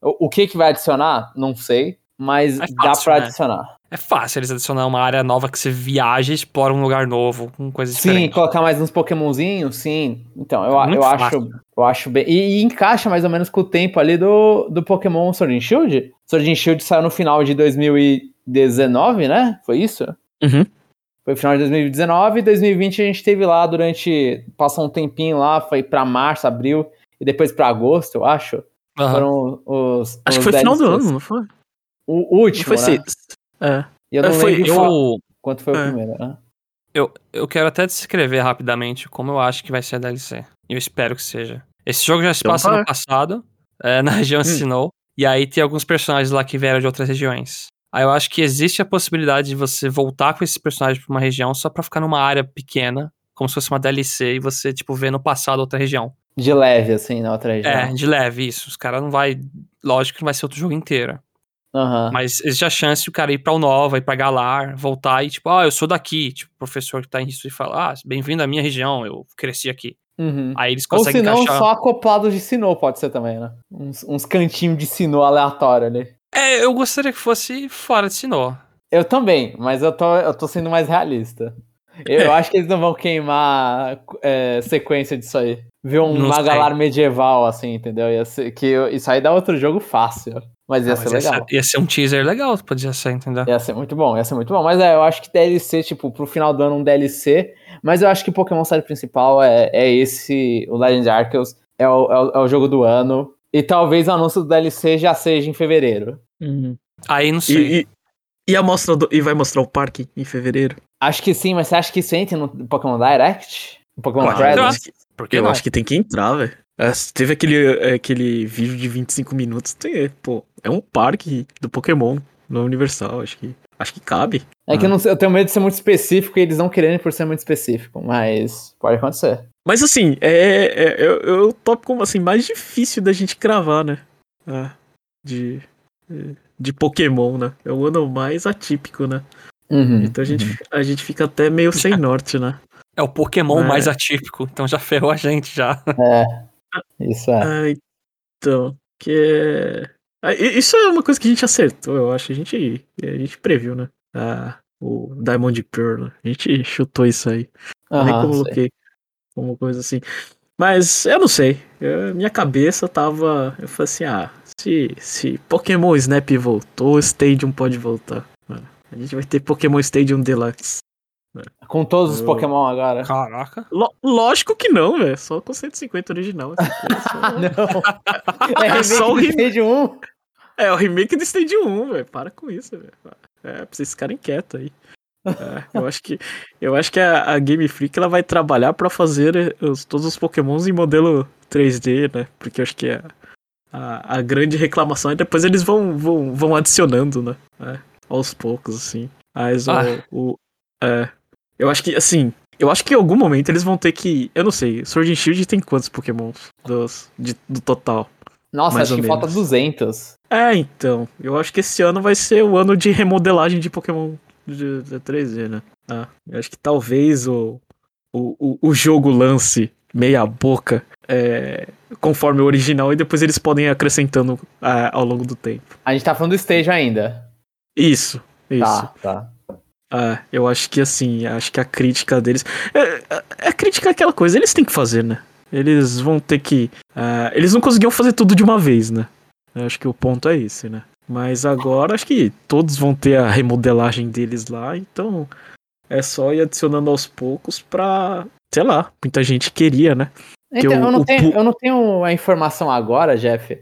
O, o que que vai adicionar? Não sei. Mas É dá fácil, pra né? adicionar. É fácil eles adicionar uma área nova que você viaja e explora um lugar novo, com coisas Sim, diferentes. colocar mais uns Pokémonzinhos, sim. Então, eu, É eu acho, eu acho bem. E, e encaixa mais ou menos com o tempo ali do, do Pokémon Sword and Shield. Sword and Shield saiu no final de 2019, né? Foi isso? Uhum. Foi final de 2019 e 2020 a gente teve lá durante. Passou um tempinho lá, foi pra março, abril e depois pra agosto, eu acho. Aham. Foram os. Acho os que foi final do DLCs. ano, não foi? O último. foi né? É. E eu não Foi- lembro Eu, quanto foi o É. primeiro, né? eu, eu quero até descrever rapidamente como eu acho que vai ser a DLC. E eu espero que seja. Esse jogo já se Então passa no passado, é, na região Sinnoh, e aí tem alguns personagens lá que vieram de outras regiões. Aí eu acho que existe a possibilidade de você voltar com esses personagens pra uma região só pra ficar numa área pequena, como se fosse uma DLC, e você, tipo, ver no passado outra região. De leve, assim, na outra região. É, de leve, isso. Os caras não vai. Lógico que não vai ser outro jogo inteiro. Aham. Mas existe a chance de o cara ir pra Nova, ir pra Galar, voltar e, tipo, ah, eu sou daqui. Tipo, o professor que tá em isso e fala, ah, bem-vindo à minha região, eu cresci aqui. Uhum. Aí eles Ou conseguem se não, encaixar. só acoplados de sinô pode ser também, né? Uns, uns cantinhos de sinô aleatório ali. É, eu gostaria que fosse fora de Sinnoh. Eu também, mas eu tô, eu tô sendo mais realista. Eu, eu acho que eles não vão queimar é, sequência disso aí. Ver um Não sei. Magalar medieval, assim, entendeu? Ia ser, que isso aí dá outro jogo fácil. Mas ia Ah, ser mas ia, legal. ser, ia ser um teaser legal, podia ser, entendeu? Ia ser muito bom, ia ser muito bom. Mas é, eu acho que DLC, tipo, pro final do ano um DLC. Mas eu acho que Pokémon série principal é, é esse, o Legend Arceus, é o, é, o, é o jogo do ano. E talvez o anúncio do DLC já seja em fevereiro. Aí não sei. E, e, e a mostra do, e vai mostrar o parque em fevereiro? Acho que sim, mas você acha que isso entra no Pokémon Direct? Um Pokémon Pode Credits? entrar. Por que Eu não? acho que tem que entrar, velho. É, teve aquele, aquele vídeo de 25 minutos. Tem, pô, é um parque do Pokémon no Universal. Acho que, acho que cabe. É que eu, não sei- eu tenho medo de ser muito específico e eles não quererem por ser muito específico, mas pode acontecer. Mas assim, é, é, eu, eu topo como assim, mais difícil da gente cravar, né? Ah, de, de Pokémon, né? É o ano mais atípico, né? Uhum, Então a gente, a gente fica até meio sem norte, né? É o Pokémon É. mais atípico, então já ferrou a gente já. Isso é. Ah, então, que é... ah, Isso é uma coisa que a gente acertou, eu acho. A gente, a gente previu, né? Ah, o Diamond Pearl, né? A gente chutou isso aí. Nem Aham, sei. coloquei como coisa assim. Mas eu não sei. Eu- minha cabeça tava. Eu falei assim: ah, se, se Pokémon Snap voltou, Stadium pode voltar. A gente vai ter Pokémon Stadium Deluxe. Com todos os Eu- Pokémon agora. Caraca. Lo- lógico que não, velho. Só com 150 original. porra, Não. É É só o remake do remake. Stage 1. É, o remake do Stadium 1, velho. Para com isso, velho. É, pra vocês ficarem quietos aí. É, eu acho que, eu acho que a, a Game Freak ela vai trabalhar pra fazer eh, os- todos os Pokémons em modelo 3D, né? Porque eu acho que a, a, a grande reclamação é depois eles vão, vão, vão adicionando, né? É, aos poucos, assim. Mas o- Ah. o. É, eu acho que, assim. Eu acho que em algum momento eles vão ter que. Eu não sei, Sword and Shield tem quantos Pokémons dos, de- do total? Nossa, acho que falta menos. 200. É, então. Eu acho que esse ano vai ser o ano de remodelagem de Pokémon de, de 3D, né? Ah, eu acho que talvez o, o, o, o jogo lance meia boca é, conforme o original e depois eles podem ir acrescentando ah, ao longo do tempo. A gente tá falando do Stage ainda. Isso, isso. Tá, tá. Ah, eu acho que assim, acho que a crítica deles. É, é, a crítica é aquela coisa, eles têm que fazer, né? Eles vão ter que. ah, eles não conseguiam fazer tudo de uma vez, né? Eu acho que o ponto é esse, né? Mas agora acho que todos vão ter a remodelagem deles lá, então é só ir adicionando aos poucos pra. Sei lá, muita gente queria, né? Então, o- eu, não o tenho, pu- eu não tenho a informação agora, Jeff,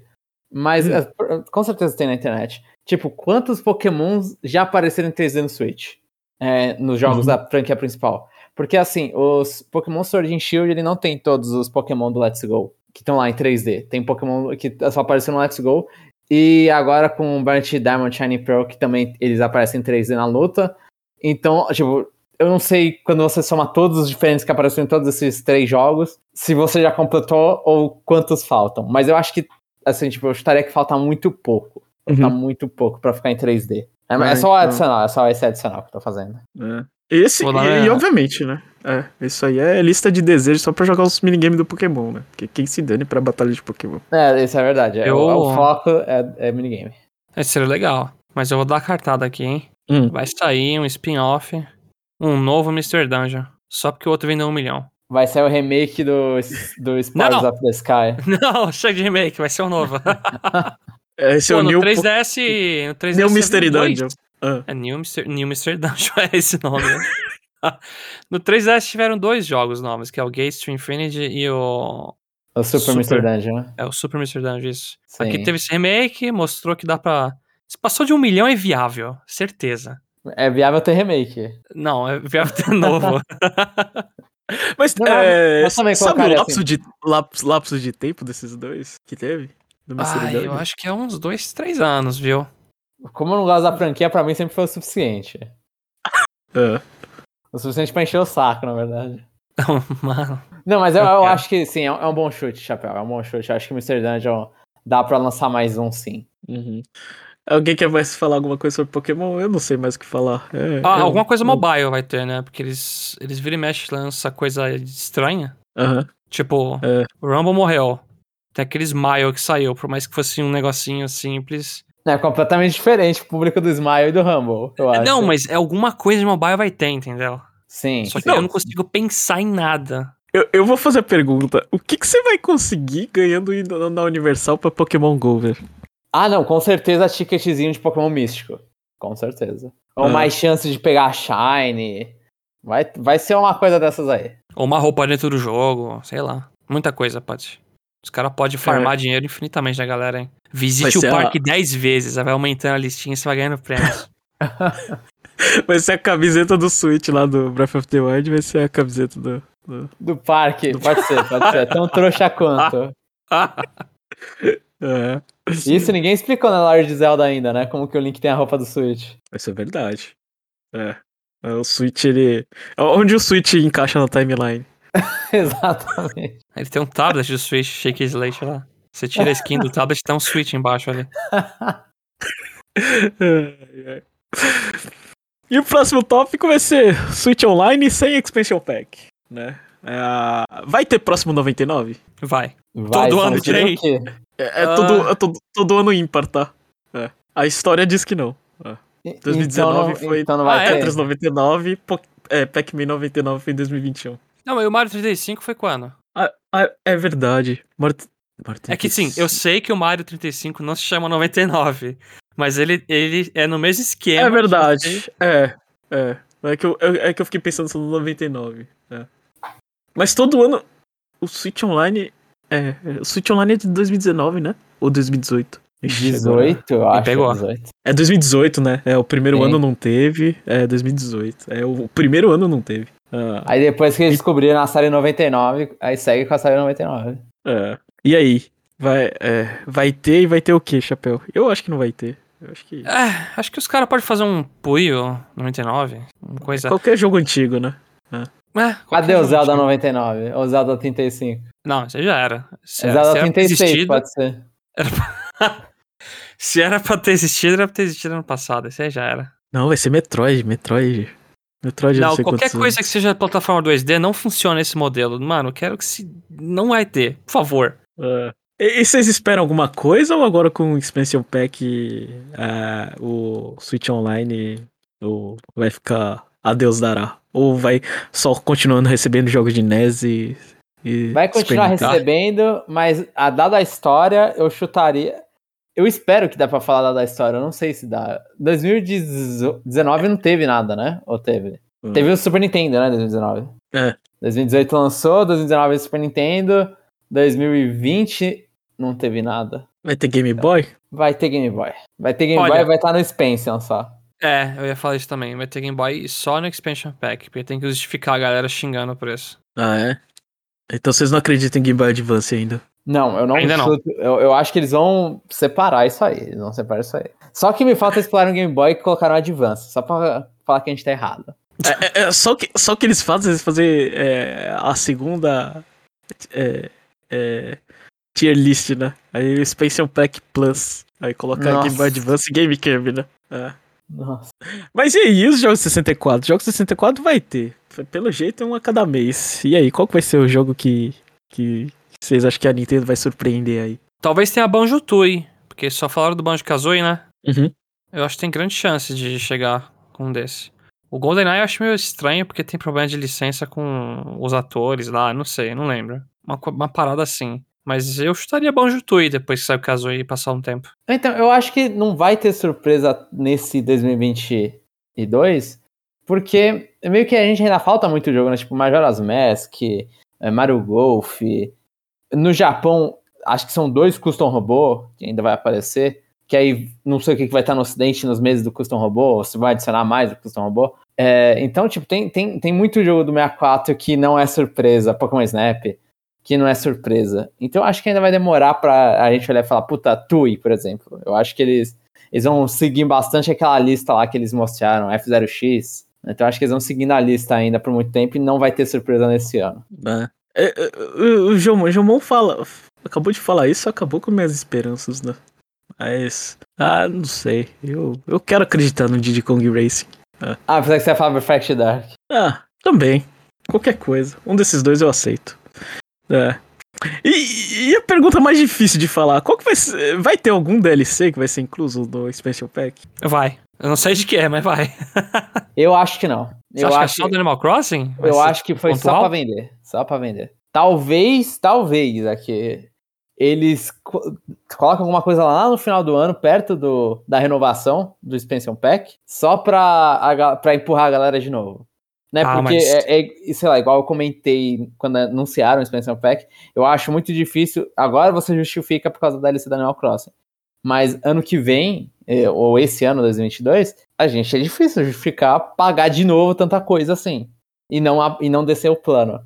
mas Hum. é, com certeza tem na internet. Tipo, quantos Pokémons já apareceram em 3D no Switch? É, nos jogos Uhum. da franquia principal. Porque assim, os Pokémon Sword and Shield, ele não tem todos os Pokémon do Let's Go que estão lá em 3D. Tem Pokémon que só apareceu no Let's Go. E agora com o Burnt Diamond Shiny Pearl, que também eles aparecem em 3D na luta. Então, tipo, eu não sei quando você soma todos os diferentes que apareceram em todos esses três jogos, se você já completou ou quantos faltam. Mas eu acho que, assim, tipo, eu chutaria que falta muito pouco. Falta muito pouco pra ficar em 3D. É, Ah, é só então. adicional, é só esse adicional que eu tô fazendo. É. Esse, e, e obviamente, né? É, isso aí é lista de desejos só pra jogar os minigames do Pokémon, né? Porque quem se dane pra batalha de Pokémon. É, isso é verdade. é, Eu- o, o foco é, é minigame. Esse seria legal. Mas eu vou dar a cartada aqui, hein? Hum. Vai sair um spin-off, um novo Mr. Dungeon. Só porque o outro vendeu um milhão. Vai ser o remake do, do Spires não. of the Sky. Não, chega de remake, vai ser um novo. Esse é Pô, o no New, 3DS. No 3DS New já Mystery. Dungeon. Ah. É New Mr. New Mr. Dungeon, é esse nome. né? no 3DS tiveram dois jogos novos, que é o Gates to Infinity e o. O Super, Super. Mr. Dungeon. né? É o Super Mr. Dungeon, isso. Sim. Aqui teve esse remake, mostrou que dá pra. Se passou de um milhão é viável, certeza. É viável ter remake. Não, é viável ter novo. Mas, Não, é, mas também sabe o colocaria lapso, assim. de, lapso, lapso de tempo desses dois que teve? Ah, eu acho que é uns dois, três anos, viu? Como eu não gosto da franquia, pra mim sempre foi o suficiente. Ah. O suficiente pra encher o saco, na verdade. Mano. Não, mas eu, Eu acho que sim, é um, é um bom chute, Chapéu. É um bom chute. Eu acho que o Mr. Dungeon dá pra lançar mais um, sim. Uhum. Alguém quer mais falar alguma coisa sobre Pokémon? Eu não sei mais o que falar. É, Ah, eu- alguma coisa eu- mobile vai ter, né? Porque eles, eles viram e mexem lança coisa estranha. Aham. Tipo, É. o Rumble morreu. Tem aquele Smile que saiu, por mais que fosse um negocinho simples. É completamente diferente o público do Smile e do Rumble, eu acho. Não, mas é alguma coisa de mobile vai ter, entendeu? Sim. Só que Não. eu não consigo pensar em nada. Eu, eu vou fazer a pergunta. O que, que você vai conseguir ganhando indo na Universal pra Pokémon GO, velho? Ah, não, com certeza ticketzinho de Pokémon místico. Com certeza. Ou Ah. mais chances de pegar Shine. Vai, vai ser uma coisa dessas aí. Ou uma roupa dentro do jogo, sei lá. Muita coisa pode. Os caras podem farmar dinheiro infinitamente da galera, hein? Vai Visite o a- parque 10 vezes, aí vai aumentando a listinha e você vai ganhando prêmios. Vai ser a camiseta do Switch lá do Breath of the Wild, vai ser a camiseta do, Do parque, pode ser, pode ser. Tão trouxa quanto. É, Isso ninguém explicou na Lord de Zelda ainda, né? Como que o Link tem a roupa do Switch. isso é verdade. É. É, O Switch, ele. Onde o Switch encaixa na timeline? Exatamente. Ele tem um tablet do Switch Shake Slate lá. Você tira a skin do tablet tem um Switch embaixo ali. E o próximo tópico vai ser Switch Online sem Expansion Pack, né? É, vai ter próximo 99? Vai. Vai, Todo ano tem. É, é Ah. todo, é todo, todo ano ímpar, tá? É. A história diz que não. E- 2019 então não, foi- Então não vai Ah, é? ter. Tetris 99, Po- é, Pac-Man 99 foi em 2021. Não, mas o Mario 35 foi quando? Ah, ah, é verdade. Mario, Mario É que sim, 35. eu sei que o Mario 35 não se chama 99. Mas ele, ele é no mesmo esquema. É de verdade. É, é. É que eu, é que eu fiquei pensando só no 99. é. Mas todo ano. O Switch Online. É. é, O Switch Online é de 2019, né? Ou 2018? Ixi, agora- 18, eu acho. pegou. 18. É 2018, né? É, o primeiro Sim. ano não teve. É 2018. É, o primeiro ano não teve. Ah, Aí depois que eles descobriram a série 99, aí segue com a série 99. é. E aí? Vai, é, vai ter e vai ter o que, Chapéu? Eu acho que não vai ter. Eu acho que. É, acho que os caras podem fazer um Puyo 99. Uma coisa. Qualquer jogo antigo, né? É, Cadê qualquer o jogo Zelda antigo. 99? Ou o Zelda 35? Não, isso aí já era. Se, Zelda era pra ter 36, existido, pode ser. se era pra ter existido, era pra ter existido ano passado. Isso aí já era. Não, vai ser Metroid, Metroid. Metroid Não, sei qualquer coisa que seja plataforma 2D não funciona esse modelo. Mano, quero que se. Não vai ter, por favor. É. E, e vocês esperam alguma coisa ou agora com o Expansion Pack ah, o Switch Online o, vai ficar a Deus dará? Ou vai só continuando recebendo jogos de NES e. e Vai continuar recebendo, mas a dada a história, eu chutaria. Eu espero que dá pra falar dada a história, eu não sei se dá. 2019 não teve nada, né? Ou teve? Hum. Teve o Super Nintendo, né? 2019. É. 2018 lançou, 2019 o Super Nintendo, 2020 não teve nada. Vai ter Game Boy? Vai ter Game Boy. Vai ter Game Olha- Boy e vai estar no Spencer só. É, eu ia falar isso também. Vai ter Game Boy só no Expansion Pack, porque tem que justificar a galera xingando o preço. Ah, é? Então vocês não acreditam em Game Boy Advance ainda? Não, eu não Ainda não. chuto- Eu, eu acho que eles vão separar isso aí. Eles vão separar isso aí. Só que me falta explorar um Game Boy e colocar no Advance. Só pra falar que a gente tá errado. É, é, é, só, que, só que eles fazem, eles fazem é, a segunda é, é, tier list, né? Aí o Expansion Pack Plus. Aí colocar Nossa. Game Boy Advance e GameCube, né? É. Nossa. Mas e aí, os jogos 64? Jogos 64 vai ter. Pelo jeito é um a cada mês. E aí, qual que vai ser o jogo que, que vocês acham que a Nintendo vai surpreender aí? Talvez tenha Banjo Tooie, porque só falaram do Banjo Kazooie, né? Uhum. Eu acho que tem grande chance de chegar com um desse. O GoldenEye eu acho meio estranho porque tem problema de licença com os atores lá, não sei, não lembro. Uma, uma parada assim. Mas eu chutaria Banjo Tooie depois que sair o Kazooie e passar um tempo. Então, eu acho que não vai ter surpresa nesse 2022, porque meio que a gente ainda falta muito jogo, né? Tipo, Majora's Mask, eh, Mario Golf. No Japão, acho que são dois Custom Robô que ainda vai aparecer. Que aí não sei o que vai estar no ocidente nos meses do Custom Robô, ou se vai adicionar mais do Custom Robô. É, então, tipo, tem, tem, tem muito jogo do 64 que não é surpresa. Pokémon Snap, que não é surpresa. Então acho que ainda vai demorar pra a gente olhar e falar, puta, Tui, por exemplo. Eu acho que eles, eles vão seguir bastante aquela lista lá que eles mostraram, F0X. Então acho que eles vão seguindo a lista ainda por muito tempo e não vai ter surpresa nesse ano. é, o o Jomon, Jomon fala, acabou de falar isso, acabou com minhas esperanças, né? Mas, ah, não sei. Eu, eu quero acreditar no Diddy Kong Racing. Ah, apesar que você ia falar Perfect Dark. Ah, também. Qualquer coisa. Um desses dois eu aceito. É. E, e a pergunta mais difícil de falar: qual que vai ser. Vai ter algum DLC que vai ser incluso no Expansion Pack? Vai. Eu não sei de que é, mas vai. Eu acho que não. Você eu acha acho que é só do Animal Crossing? Vai Eu acho que foi só pontual? pra vender. Só pra vender. Talvez, talvez, aqui eles co- colocam alguma coisa lá no final do ano, perto do, da renovação do Expansion Pack, só pra, a ga- pra empurrar a galera de novo. Né? Ah, Porque, mas- é, é- sei lá, igual eu comentei quando anunciaram o Expansion Pack, eu acho muito difícil. Agora você justifica por causa da DLC da Animal Crossing. Mas ano que vem, ou esse ano, 2022, a gente é difícil justificar pagar de novo tanta coisa assim. E não, e não descer o plano.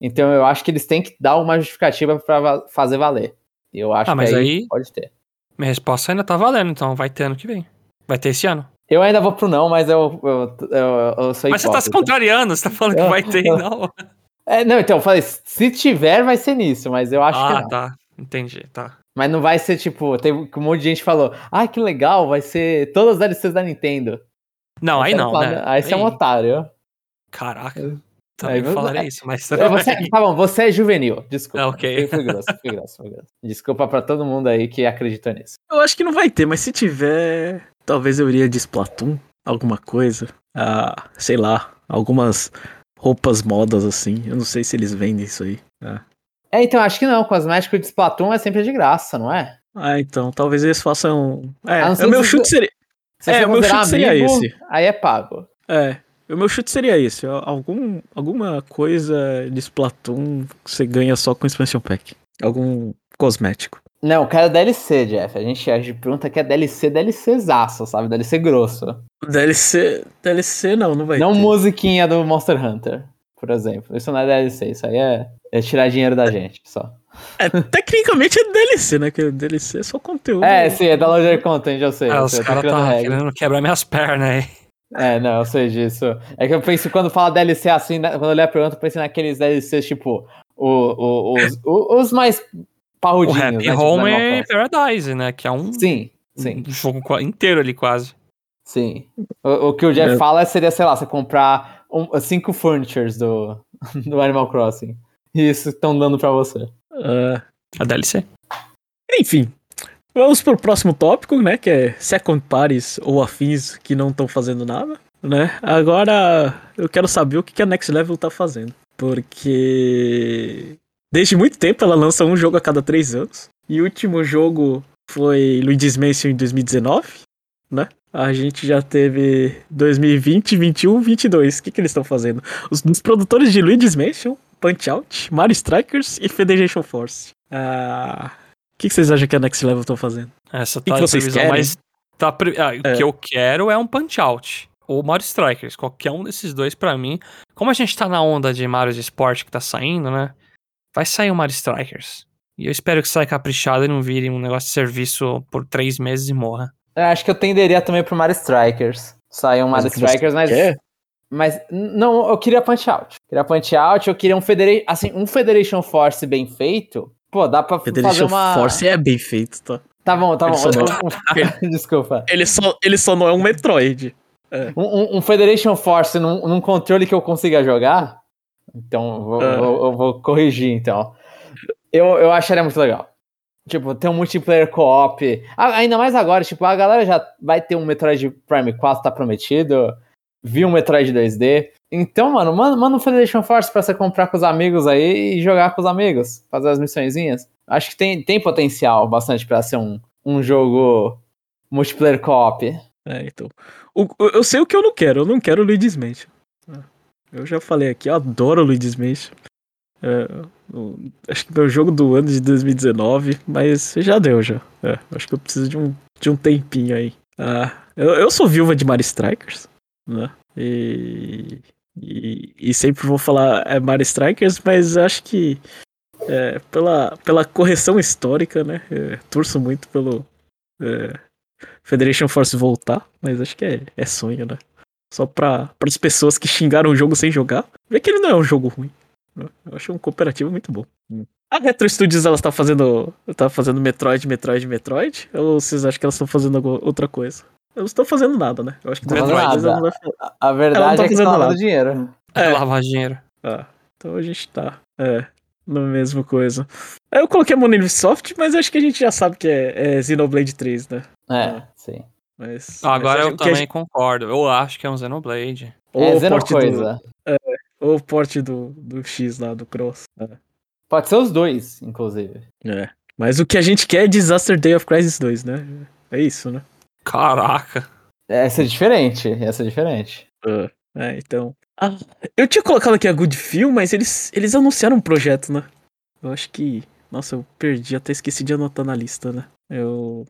Então eu acho que eles têm que dar uma justificativa pra va- fazer valer. Eu acho Ah, que mas aí, aí- pode ter. Minha resposta ainda tá valendo, então vai ter ano que vem. Vai ter esse ano. Eu ainda vou pro não, mas eu, eu, eu, eu sou Mas você tá se contrariando, você tá falando que Eu- vai ter e não. É, não, então, eu falei, se tiver, vai ser nisso, mas eu acho que Ah, tá. Entendi, tá. Mas não vai ser tipo, tem um monte de gente falou, ah, que legal, vai ser todas as DLCs da Nintendo. Não, aí não, fala, né? Aí você é um otário. Caraca. Aí Também você- falaria isso, mas É, Você, tá bom, você é juvenil. Desculpa. Ah, ok. Fui, fui grosso, fui grosso, fui grosso. Desculpa pra todo mundo aí que acreditou nisso. Eu acho que não vai ter, mas se tiver, talvez eu iria de Splatoon, alguma coisa. Ah, sei lá, algumas roupas modas assim. Eu não sei se eles vendem isso aí. Ah, É, então, acho que não. Cosmético de Splatoon é sempre de graça, não é? Ah, então, talvez eles façam. É, A não ser o meu que chute seria. Se É, o meu chute seria esse. Aí é pago. É, o meu chute seria esse. Algum, alguma coisa de Splatoon que você ganha só com expansion pack. Algum cosmético. Não, eu quero DLC, Jeff. A gente, a gente pergunta que é DLC, DLCzaço, sabe? DLC grosso. DLC. DLC não, não vai não ter. musiquinha do Monster Hunter, por exemplo. Isso não é DLC, isso aí é, é tirar dinheiro da gente, só. É, tecnicamente é DLC, né? Que DLC é só conteúdo. É, sim, é da loja de content, eu sei. Ah, os caras criando tá querendo quebrar minhas pernas aí. É, não, eu sei disso. É que eu penso, quando fala DLC assim, né, quando eu leio a pergunta, eu penso naqueles DLCs, tipo, o, o- os, o- os mais O parrudinhos, Happy né? tipo, Home Animal é Crossing. Paradise, né? Que é um, Sim, sim, um jogo inteiro ali quase. sim. O, o que o Jeff É. fala seria, sei lá, você comprar um- cinco furnitures do, do Animal Crossing. E isso estão dando pra você. Ah, A DLC. enfim. Vamos pro próximo tópico, né? Que é second parties ou afins que não estão fazendo nada, né? Agora eu quero saber o que que a Next Level tá fazendo. Porque desde muito tempo ela lança um jogo a cada três anos. E o último jogo foi Luigi's Mansion em 2019, né? A gente já teve 2020, 21, 22. O que, que eles estão fazendo? Os, os produtores de Luigi's Mansion, Punch Out, Mario Strikers e Federation Force. Ah, o que, que vocês acham que a Next Level estão fazendo? Essa que tá que a vocês querem? mas tá pre- ah, o É. que eu quero é um Punch Out. Ou Mario Strikers. Qualquer um desses dois pra mim. Como a gente tá na onda de Mario de esporte que tá saindo, né? Vai sair o Mario Strikers. E eu espero que saia caprichado e não vire um negócio de serviço por três meses e morra. Eu acho que eu tenderia também pro Mario Strikers. Sair um Mario Strikers, mas. quer? Mas não, eu queria Punch Out. Queria Punch Out, eu queria um Federation. Assim, um Federation Force bem feito. Pô, dá pra fazer Federation uma. Force é bem feito, tá? Tá bom, tá Ele bom. não- Desculpa. Ele só, ele só não é um Metroid. Um, um- um Federation Force num, num controle que eu consiga jogar. Então, eu vou, Ah. eu- eu vou corrigir, então. Eu, eu acharia muito legal. Tipo, ter um multiplayer co-op. Ah, ainda mais agora, tipo, a galera já vai ter um Metroid Prime 4, tá prometido. Viu um Metroid 2D. Então, mano, manda, manda um Federation Force pra você comprar com os amigos aí e jogar com os amigos. Fazer as missõezinhas. Acho que tem, tem potencial bastante pra ser um, um jogo multiplayer co-op. É, então. O- eu sei o que eu não quero. Eu não quero Luigi's Mansion. É. Eu já falei aqui, eu adoro Luigi's Mansion. É, o- acho que meu jogo do ano de 2019, mas já deu já. É, acho que eu preciso de um, de um tempinho aí. Ah, eu, eu sou viúva de Mario Strikers, né? E, e, e sempre vou falar é Mario Strikers, mas acho que é, pela, pela correção histórica, né? é, torço muito pelo é, Federation Force voltar, mas acho que é, é sonho, né? Só pra, as pessoas que xingaram o jogo sem jogar, ver que ele não é um jogo ruim. Né? Eu acho um cooperativo muito bom. A Retro Studios, ela tá fazendo. Tá fazendo Metroid, Metroid, Metroid? Ou vocês acham que elas estão fazendo alguma outra coisa? Elas não estão fazendo nada, né? Eu acho que elas nada. não vai falar. A verdade tá é que estão lavando nada. dinheiro. É. Lavar dinheiro. Ah, então a gente tá. É, na mesma coisa. Eu coloquei a Monolith Soft, mas acho que a gente já sabe que é, é Xenoblade 3, né? É, sim. Mas, Agora mas eu também gente- concordo. Eu acho que é um Xenoblade. ou é do- coisa. Ou o porte do, do X lá, do Cross. Pode ser os dois, inclusive. É. Mas o que a gente quer é Disaster Day of Crisis 2, né? É isso, né? Caraca. Essa é diferente. Essa é diferente. É, então. Ah, eu tinha colocado aqui a Good Feel, mas eles, eles anunciaram um projeto, né? Eu acho que. Nossa, eu perdi, até esqueci de anotar na lista, né? Eu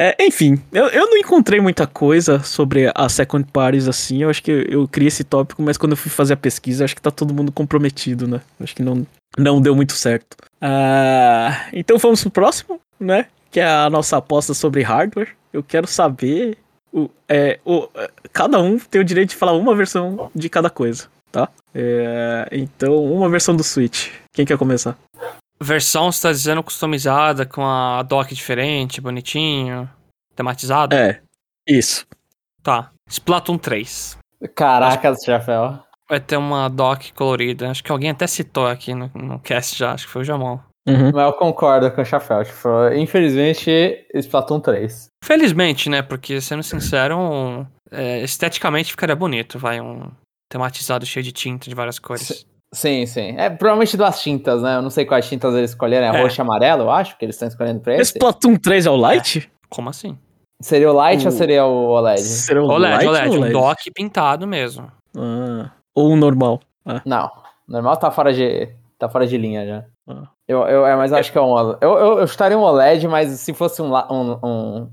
É, enfim, eu, eu não encontrei muita coisa sobre a second parties assim. Eu acho que eu, eu criei esse tópico, mas quando eu fui fazer a pesquisa, acho que tá todo mundo comprometido, né? Acho que não, não deu muito certo. Ah, então vamos pro próximo, né? Que é a nossa aposta sobre hardware. Eu quero saber. O, é, o, é, cada um tem o direito de falar uma versão de cada coisa, tá? É, então, uma versão do Switch. Quem quer começar? Versão, você tá dizendo customizada, com a dock diferente, bonitinho, tematizado? É, isso. Tá. Splatoon 3. Caraca, Chaféu. Vai ter uma dock colorida. Acho que alguém até citou aqui no, no cast já, acho que foi o Jamon. Uhum. Mas eu concordo com o Chaféu. Tipo, infelizmente, Splatoon 3. Felizmente, né? Porque, sendo sincero, um, é, esteticamente ficaria bonito, vai. Um tematizado cheio de tinta de várias cores. Sim, sim. É provavelmente duas tintas, né? Eu não sei quais tintas eles escolheram. É, É. roxo e amarelo, eu acho, que eles estão escolhendo pra esse. Splatoon 3 é o Light? Como assim? Seria o Light O- ou seria o OLED? Será o OLED, Light OLED, ou um dock pintado mesmo. Ah, ou o normal? Não. Normal tá fora de. tá fora de linha já. Ah. Eu, eu, é, mas eu acho que é um. OLED. Eu, eu, eu chutaria um OLED, mas se fosse um, um, um,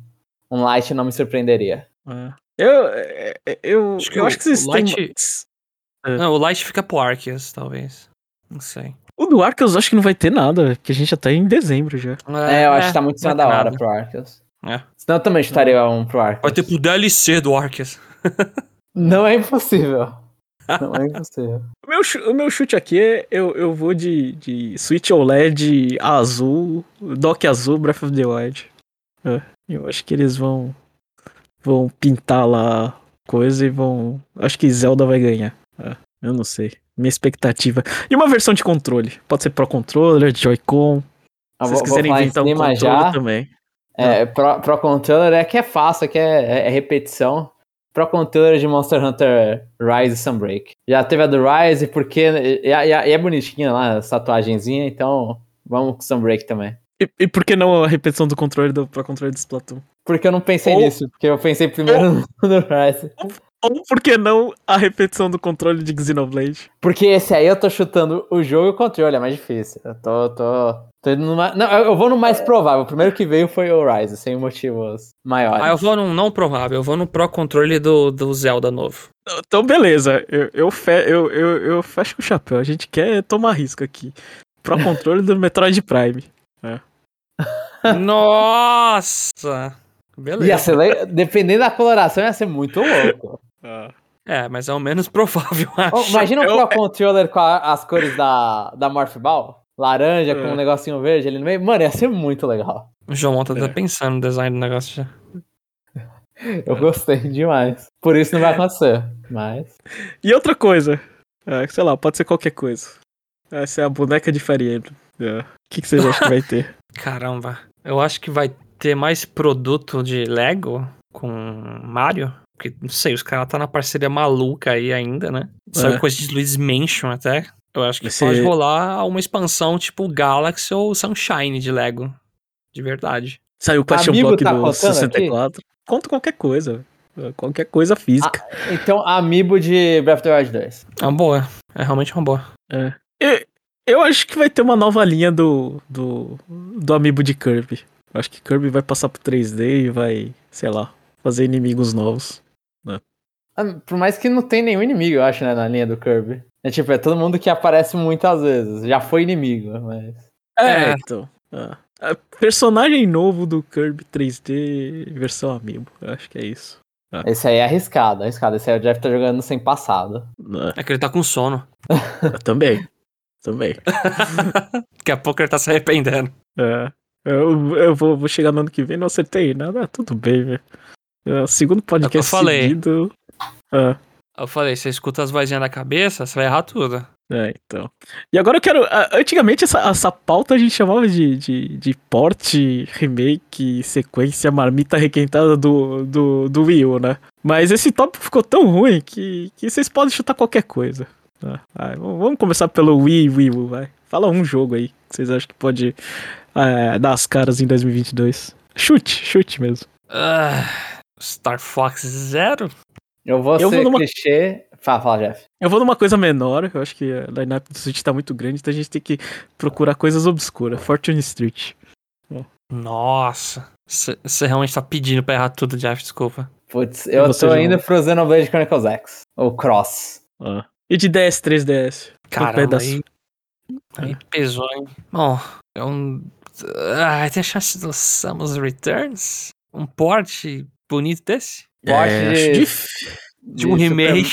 um Light não me surpreenderia. Ah. Eu, é, é, eu, Acho que eu o- acho que vocês o têm. É. Não, o Light fica pro Arceus, talvez. Não sei. O do Arceus eu acho que não vai ter nada, porque a gente já tá em dezembro já. É, eu acho que tá muito em cima da hora nada. pro Arceus. É. Senão eu também chutaria um pro Arceus. Vai ter pro DLC do Arceus. Não é impossível. Não é impossível. O meu, o meu chute aqui é eu, eu vou de, de Switch OLED azul, dock azul, Breath of the Wild. É, eu acho que eles vão vão pintar lá coisa e vão. Acho que Zelda vai ganhar. É, eu não sei. Minha expectativa. E uma versão de controle. Pode ser Pro Controller, Joy-Con. Se vou, vocês quiserem inventar um controle já. também. É, Pro, Pro Controller é que é fácil, que é, é- é repetição. Pro Controller de Monster Hunter Rise e Sunbreak. Já teve a do Rise, porque. E, e- e é bonitinha lá, essa tatuagenzinha, então vamos com Sunbreak também. E, e por que não a repetição do controle do Pro Controller do Splatoon? Porque eu não pensei Ou- nisso, porque eu pensei primeiro no, no Rise. Ou por que não a repetição do controle de Xenoblade? Porque esse aí eu tô chutando o jogo e o controle, é mais difícil. Eu tô. tô, tô indo numa. Não, eu vou no mais provável. O primeiro que veio foi o Rise, sem motivos maiores. Ah, eu vou num não provável, eu vou no Pro Controle do, do Zelda novo. Então, beleza. Eu, eu, fe- eu, eu, eu fecho com o chapéu. A gente quer tomar risco aqui. Pro controle do Metroid Prime. Nossa! Beleza. Ia ser Dependendo da coloração, ia ser muito louco. É, mas é o menos provável, acho. Ô, imagina um Eu- Pro Controller com a- as cores da, da Morph Ball. Laranja com É. um negocinho verde ali no meio. Mano, ia ser muito legal. O João tá até É. pensando no design do negócio já. Eu gostei demais. Por isso não vai acontecer. Mas. E outra coisa. É, sei lá, pode ser qualquer coisa. Essa é a boneca de farinha. É. O que, que vocês acham que vai ter? Caramba. Eu acho que vai ter mais produto de Lego com Mario. Porque, não sei, os caras tá na parceria maluca aí ainda, né? Saiu É. coisa de Luigi's Mansion até. Eu acho que Esse- pode rolar uma expansão tipo Galaxy ou Sunshine de Lego. De verdade. Saiu o Question Block tá do contando 64. Conta qualquer coisa. É, Qualquer coisa física. Então, Amiibo de Breath of the Wild 2. É uma boa. É realmente uma boa. E- Eu acho que vai ter uma nova linha do, do, do Amiibo de Kirby. Eu acho que Kirby vai passar pro 3D e vai, sei lá, fazer inimigos novos. Ah, Por mais que não tem nenhum inimigo, eu acho, né, na linha do Kirby. É tipo, é todo mundo que aparece muitas vezes. Já foi inimigo, mas. É, É. então. ah. É, personagem novo do Kirby 3D versão Amiibo. Eu acho que é isso. Esse aí é arriscado, arriscado. Esse aí o Jeff tá jogando sem passado. É, É que ele tá com sono. também. Também. Daqui a pouco ele tá se arrependendo. É. Eu, eu vou, vou chegar no ano que vem, não acertei nada. Ah, tudo bem, velho. É, segundo podcast É que eu falei. seguido. É, Eu falei, você escuta as vozinhas da cabeça, você vai errar tudo. é, então. E agora eu quero. Antigamente essa, essa pauta a gente chamava de, de, de porte, remake, sequência, marmita requentada do, do, do Wii U, né? Mas esse tópico ficou tão ruim que, que vocês podem chutar qualquer coisa. Vai, vamos vamos começar pelo Wii Wii U, vai. Fala um jogo aí que vocês acham que pode é, dar as caras em 2022. Chute, chute mesmo. Ah, Star Fox Zero? Eu vou Eu ser vou numa- clichê. Fala, fala, Jeff. Eu vou numa coisa menor, eu acho que a lineup do Switch tá muito grande, então a gente tem que procurar coisas obscuras. Fortune Street. Nossa. Você realmente tá pedindo pra errar tudo, Jeff, desculpa. Putz, eu tô indo pro Xenoblade Chronicles X. Ou Cross. Ah. E de DS, 3DS? Caramba, aí, aí pesou, hein? Bom, é um... Ah, tem a chance do Samus Returns? Um porte bonito desse? Porte É, de- acho difícil. De um Super- remake?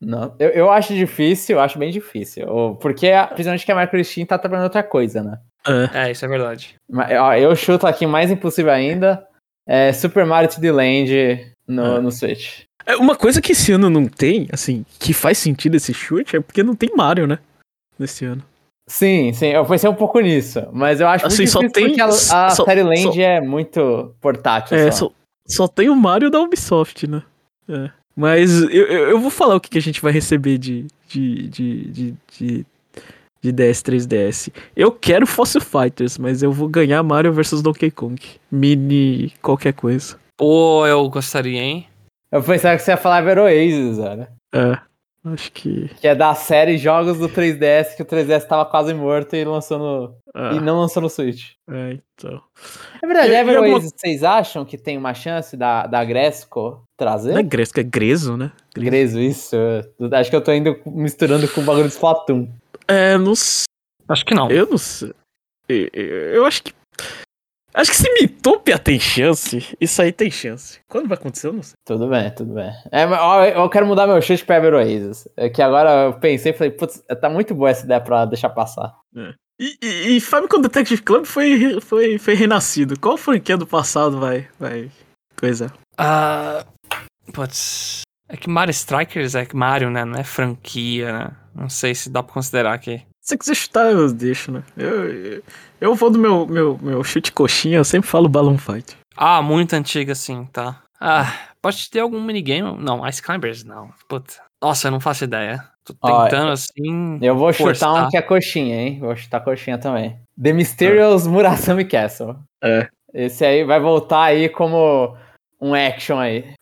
Não, eu, eu acho difícil, eu acho bem difícil. Ou- Porque, a- principalmente que a Microsteam tá trabalhando outra coisa, né? É. É, isso é verdade. Mas, ó, eu chuto aqui mais impossível ainda. É Super Mario 3D Land no, É. no Switch. É, Uma coisa que esse ano não tem, assim, que faz sentido esse chute, é porque não tem Mario, né? Nesse ano. Sim, sim, eu pensei um pouco nisso. Mas eu acho Assim, muito só difícil tem- porque a, a só- série Land só- é muito portátil. É, só. Só, tem o Mario da Ubisoft, né? É. Mas eu, eu, eu vou falar o que, que a gente vai receber de, de, de, de, de, de DS 3DS. Eu quero Fossil Fighters, mas eu vou ganhar Mario vs Donkey Kong. Mini qualquer coisa. Pô, eu gostaria, hein? Eu pensava que você ia falar Oasis, olha. É, acho que. Que é da série jogos do 3DS, que o 3DS tava quase morto e lançou no. ah, E não lançou no Switch. é, então. É verdade, E- e Ever Oasis, vocês acham que tem uma chance da, da Gresco trazer? Não é Gresco, é Greso, né? Greso, isso. Eu Acho que eu tô indo misturando com o bagulho de Splatoon. É, não sei. Acho que não. Eu não sei. Eu, eu- eu acho que. Acho que se Mitopia tem chance, isso aí tem chance. Quando vai acontecer, eu não sei. Tudo bem, tudo bem. É, eu quero mudar meu chute pra Ever Oasis. É que agora eu pensei e falei, putz, tá muito boa essa ideia pra deixar passar. E, e, e Famicom Detective Club foi, foi, foi renascido. Qual franquia do passado vai. vai coisa? Ah. Putz. É que Mario Strikers é que Mario, né? Não é franquia, né? Não sei se dá pra considerar aqui. Se você quiser chutar, eu deixo, né? Eu, eu, eu vou do meu, meu, meu chute coxinha, eu sempre falo Balloon Fight. Ah, muito antiga, sim, tá. Ah, pode ter algum minigame? Não, Ice Climbers, não. Puta. Nossa, eu não faço ideia. Tô Ó, tentando assim. Eu vou chutar um que é coxinha, hein? Vou chutar coxinha também. The Mysterious Murasami Castle. É. Esse aí vai voltar aí como um action aí.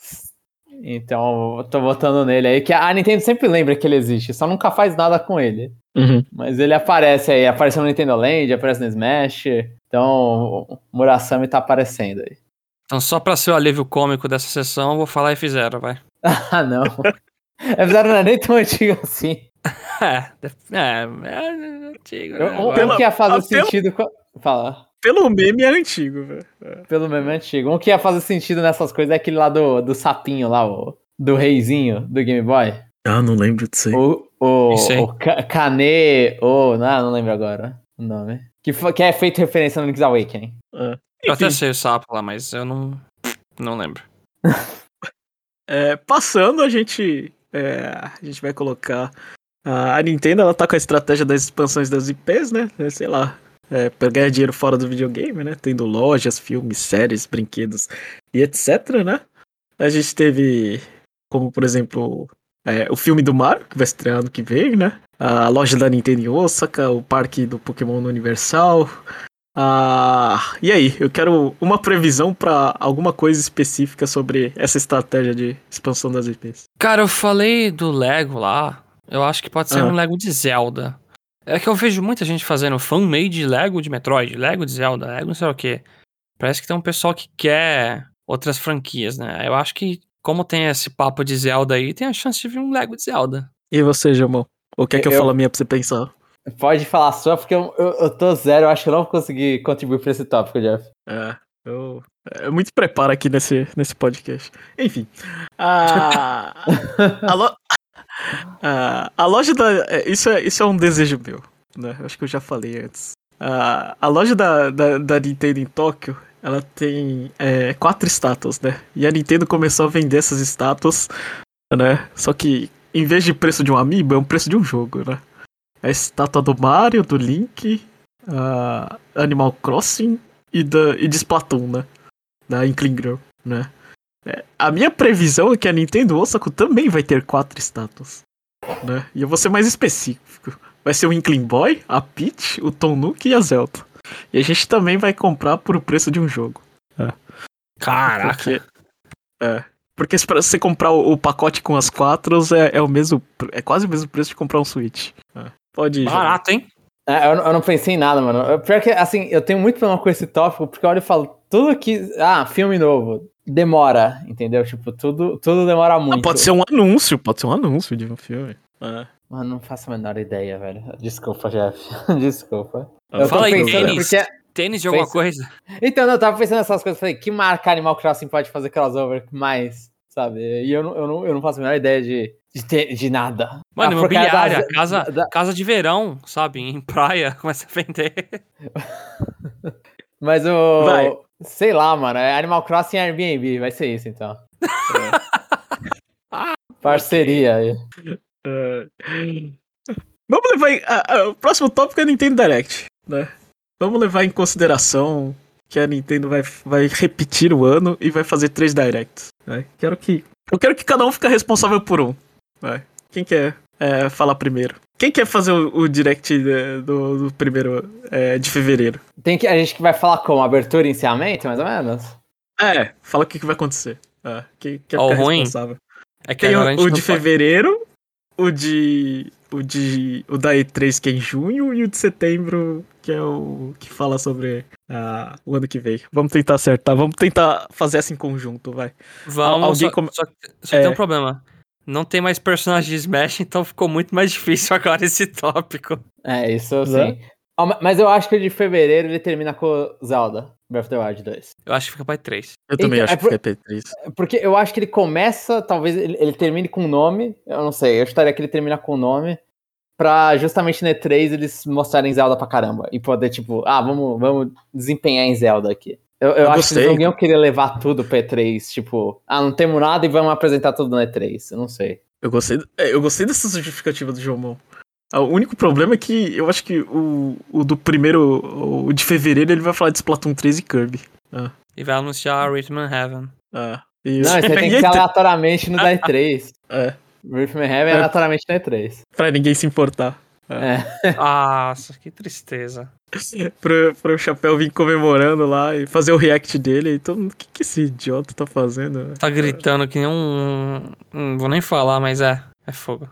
Então, eu tô botando nele aí, que a Nintendo sempre lembra que ele existe, só nunca faz nada com ele. Uhum. Mas ele aparece aí, apareceu no Nintendo Land, aparece no Smash. Então, o Murasami tá aparecendo aí. Então, só pra ser o alívio cômico dessa sessão, eu vou falar F0, vai. Ah, não. F-Zero não é nem tão antigo assim. É, é, é antigo. Eu- né? Um, Pela- um que ia fazer pelo- sentido. com- Fala. Pelo meme é antigo, velho. Pelo meme antigo. Um que ia fazer sentido nessas coisas é aquele lá do, do sapinho lá, o, do reizinho do Game Boy. Ah, não lembro disso aí. O, o, Isso aí. o Ka- Kane. O, não, não lembro agora o nome. Que, que é feito referência no Link's Awakening. Ah. Eu até sei o sapo lá, mas eu não. Não lembro. é, passando, a gente. é, a gente vai colocar. A, Nintendo, ela tá com a estratégia das expansões das IPs, né? É, Sei lá. É, pra ganhar dinheiro fora do videogame, né? Tendo lojas, filmes, séries, brinquedos e etc, né? A gente teve, como por exemplo, é, o filme do Mario, que vai estrear ano que vem, né? A loja da Nintendo em Osaka, o parque do Pokémon no Universal. Ah, e aí, eu quero uma previsão pra alguma coisa específica sobre essa estratégia de expansão das IPs. Cara, eu falei do Lego lá. Eu acho que pode ser Ah. um Lego de Zelda. É que eu vejo muita gente fazendo fan-made Lego de Metroid, Lego de Zelda, Lego não sei o que. Parece que tem um pessoal que quer outras franquias, né? Eu acho que, como tem esse papo de Zelda aí, tem a chance de vir um Lego de Zelda. E você, Jamon? Ou quer que eu, Eu- fale a minha pra você pensar? Pode falar sua, porque eu, eu, eu tô zero. Eu acho que eu não vou conseguir contribuir pra esse tópico, Jeff. É, eu. É muito preparo aqui nesse, nesse podcast. Enfim. A, a, lo- a, a loja da. é, Isso é, isso é um desejo meu, né? Acho que eu já falei antes. A, a loja da, da, da Nintendo em Tóquio, ela tem é, quatro estátuas, né? E a Nintendo começou a vender essas estátuas, né? Só que em vez de preço de um amiibo, é um preço de um jogo, né? A estátua do Mario, do Link, a Animal Crossing e, da, e de Splatoon, né? Da Inkling Girl, né? É, a minha previsão é que a Nintendo Osaka também vai ter quatro estátuas, né? E eu vou ser mais específico. Vai ser o Inkling Boy, a Peach, o Tom Nook e a Zelda. E a gente também vai comprar por o preço de um jogo. Caraca. Porque, é, porque se pra você comprar o, o pacote com as quatro é, é o mesmo, é quase o mesmo preço de comprar um Switch. É. Pode ir. Barato, hein? É, eu, não- eu não pensei em nada, mano. Eu- Pior que, assim, eu tenho muito problema com esse tópico, porque eu olho e falo, tudo que. Ah, filme novo. Demora, entendeu? Tipo, tudo, tudo demora muito. Ah, pode ser um anúncio, pode ser um anúncio de um filme. É. Mano, não faço a menor ideia, velho. Desculpa, Jeff. Desculpa. Ah, Eu Fala aí, pensando tênis. porque. Tênis de alguma Fez- coisa. Então, eu tava pensando nessas coisas. Falei, que marca Animal Crossing pode fazer crossover mais, sabe? E eu não, eu não, eu não faço a menor ideia de, de, ter- de nada. Mano, A porcaria imobiliária, das- casa, da- casa de verão, sabe? Em praia, começa a vender. Mas o. Vai. Sei lá, mano. É Animal Crossing Airbnb. Vai ser isso, então. É. Parceria aí. É. Vamos levar em. ah, ah, o próximo tópico é Nintendo Direct, né? Vamos levar em consideração que a Nintendo vai, vai repetir o ano e vai fazer três Directs. Né? Quero que, eu quero que cada um fique responsável por um. Vai. Quem quer é, falar primeiro? Quem quer fazer o, o Direct do, do primeiro é, de fevereiro? Tem que, a gente que vai falar como? Abertura e encerramento, mais ou menos? É, fala o que, que vai acontecer. É, quem quer ficar ruim responsável? É que Tem o, o de pode- fevereiro, o de. O de. O da E3 que é em junho e o de setembro, que é o que fala sobre ah, o ano que vem. Vamos tentar acertar, vamos tentar fazer essa em conjunto, vai. Vamos, alguém só, come- só, só É. tem um problema. Não tem mais personagem de Smash, então ficou muito mais difícil agora esse tópico. É, isso Né? sim. Ma- mas eu acho que o de fevereiro ele termina com Zelda, Breath of the Wild 2. Eu acho que fica pra 3. Eu também Então, acho é que por- fica P3. Porque eu acho que ele começa, talvez ele, ele termine com o nome. Eu não sei, eu estaria que ele termina com o nome. Pra justamente no E3 eles mostrarem Zelda pra caramba. E poder, tipo, ah, vamos, vamos desempenhar em Zelda aqui. Eu, eu Eu acho que eles gostei. não iam querer levar tudo pro E3. Tipo, ah, não temos nada e vamos apresentar tudo no E3. Eu não sei. Eu gostei, é, eu gostei dessa justificativa do Jomon. Ah, O único problema é que eu acho que o, o do primeiro, o de fevereiro, ele vai falar de Splatoon 3 e Kirby. E vai anunciar Rhythm and Heaven. Ah, e Não, isso aí tem que ser aleatoriamente no da E3. É, Rhythm and Heaven é É. aleatoriamente no E3. pra ninguém se importar. É. Nossa, que tristeza. pro, pro Chapéu vir comemorando lá e fazer o react dele. E todo mundo, o que, que esse idiota tá fazendo? Tá gritando que nem um. Não vou nem falar, mas é. É fogo.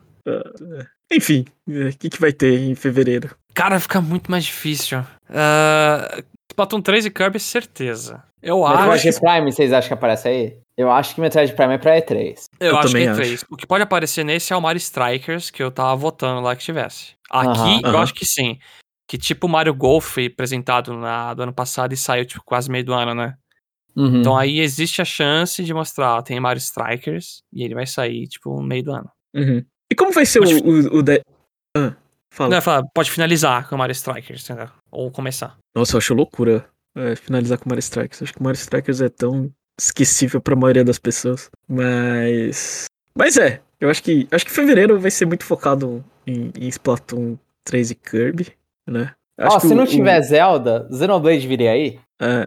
Enfim, é, o que, que vai ter em fevereiro? Cara, fica muito mais difícil. Uh, Splatoon 3 e Kirby, certeza. Eu Metroid acho. Prime, vocês acham que aparece aí? Eu acho que Metroid Prime é pra E3. Eu, Eu acho que também é acho. 3. O que pode aparecer nesse é o Mario Strikers, que eu tava votando lá que tivesse. Aqui, Aham. eu Aham. acho que sim. Que tipo o Mario Golf foi apresentado na, do ano passado e saiu, tipo, quase meio do ano, né? Uhum. Então aí existe a chance de mostrar, ó, tem Mario Strikers e ele vai sair, tipo, no meio do ano. E como vai ser Pode- o, o, o de- Ah, fala. Não, pode finalizar com o Mario Strikers, entendeu? Ou começar. Nossa, eu acho loucura é, finalizar com Mario Strikers. Acho que o Mario Strikers é tão esquecível pra maioria das pessoas. Mas. Mas é, eu acho que. Acho que fevereiro vai ser muito focado em, em Splatoon 3 e Kirby, né? Acho Ó, se o- não o- tiver Zelda, Xenoblade viria aí? É,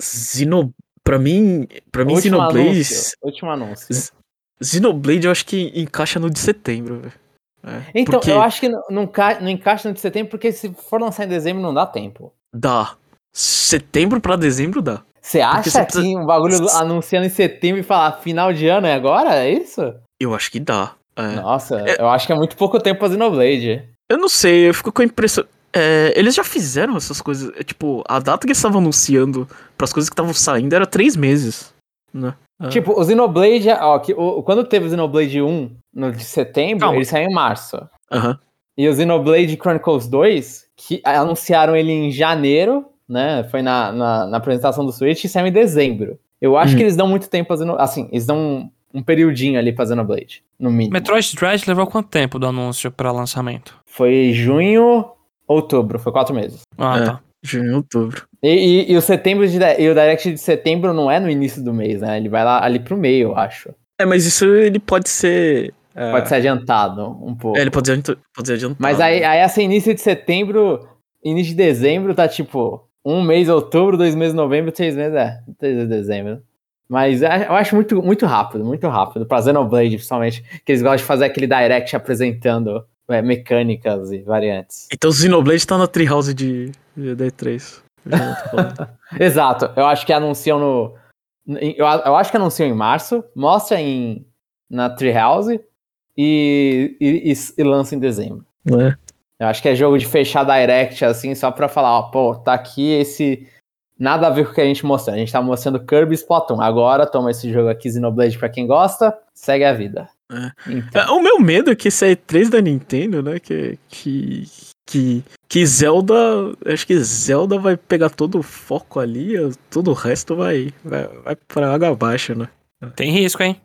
Xeno... Pra mim, pra mim Último Xenoblade. anúncio. Último anúncio. Xenoblade eu acho que encaixa no de setembro, velho. É, Então, porque eu acho que não, não, não encaixa no de setembro, porque se for lançar em dezembro não dá tempo. dá. Setembro pra dezembro dá. Você acha você que precisa- um bagulho anunciando em setembro e falar final de ano é agora? É isso? Eu acho que dá. É. Nossa, eu acho que é muito pouco tempo pra Xenoblade. Eu não sei, eu fico com a impressão. é, eles já fizeram essas coisas. é, tipo, a data que eles estavam anunciando pras coisas que estavam saindo era três meses. Né? Ah. Tipo, o Xenoblade, ó, que, o, quando teve o Xenoblade 1 no de setembro, Calma. ele saiu em março. Aham. E o Xenoblade Chronicles 2, que anunciaram ele em janeiro, né? Foi na, na, na apresentação do Switch e saiu em dezembro. Eu acho Uhum. que eles dão muito tempo a Xenoblade. Assim, eles dão um, um periodinho ali pra Xenoblade, no mínimo. Metroid Dread levou quanto tempo do anúncio pra lançamento? Foi junho, outubro, foi quatro meses. Ah, É. tá. Junho, outubro. E, e- e o setembro de, e o Direct de setembro não é no início do mês, né? Ele vai lá ali pro meio, eu acho. É, mas isso ele pode ser. é, Pode ser adiantado um pouco. É, ele pode ser, pode ser adiantado. Mas aí, aí essa início de setembro, início de dezembro, tá tipo um mês outubro, dois meses novembro, três meses, é, três meses dezembro. Mas é- eu acho muito, muito rápido, muito rápido. Pra Xenoblade, principalmente, que eles gostam de fazer aquele direct apresentando é, mecânicas e variantes. Então o Xenoblade tá na Treehouse de, de D3. Eu já tô falando. Exato, eu acho que anunciam no. Eu, eu acho que anunciam em março, mostra em, na Treehouse e, e, e, e lança em dezembro. né? Eu acho que é jogo de fechar direct, assim, só pra falar, ó, pô, tá aqui esse. Nada a ver com o que a gente mostrou. A gente tá mostrando Kirby e Splatoon. Agora toma esse jogo aqui, Xenoblade, pra quem gosta, segue a vida. É. Então, É, O meu medo é que esse E3 da Nintendo, né? Que, que, que, que Zelda. Acho que Zelda vai pegar todo o foco ali, todo o resto vai, vai, vai pra água abaixo, né? Tem risco, hein?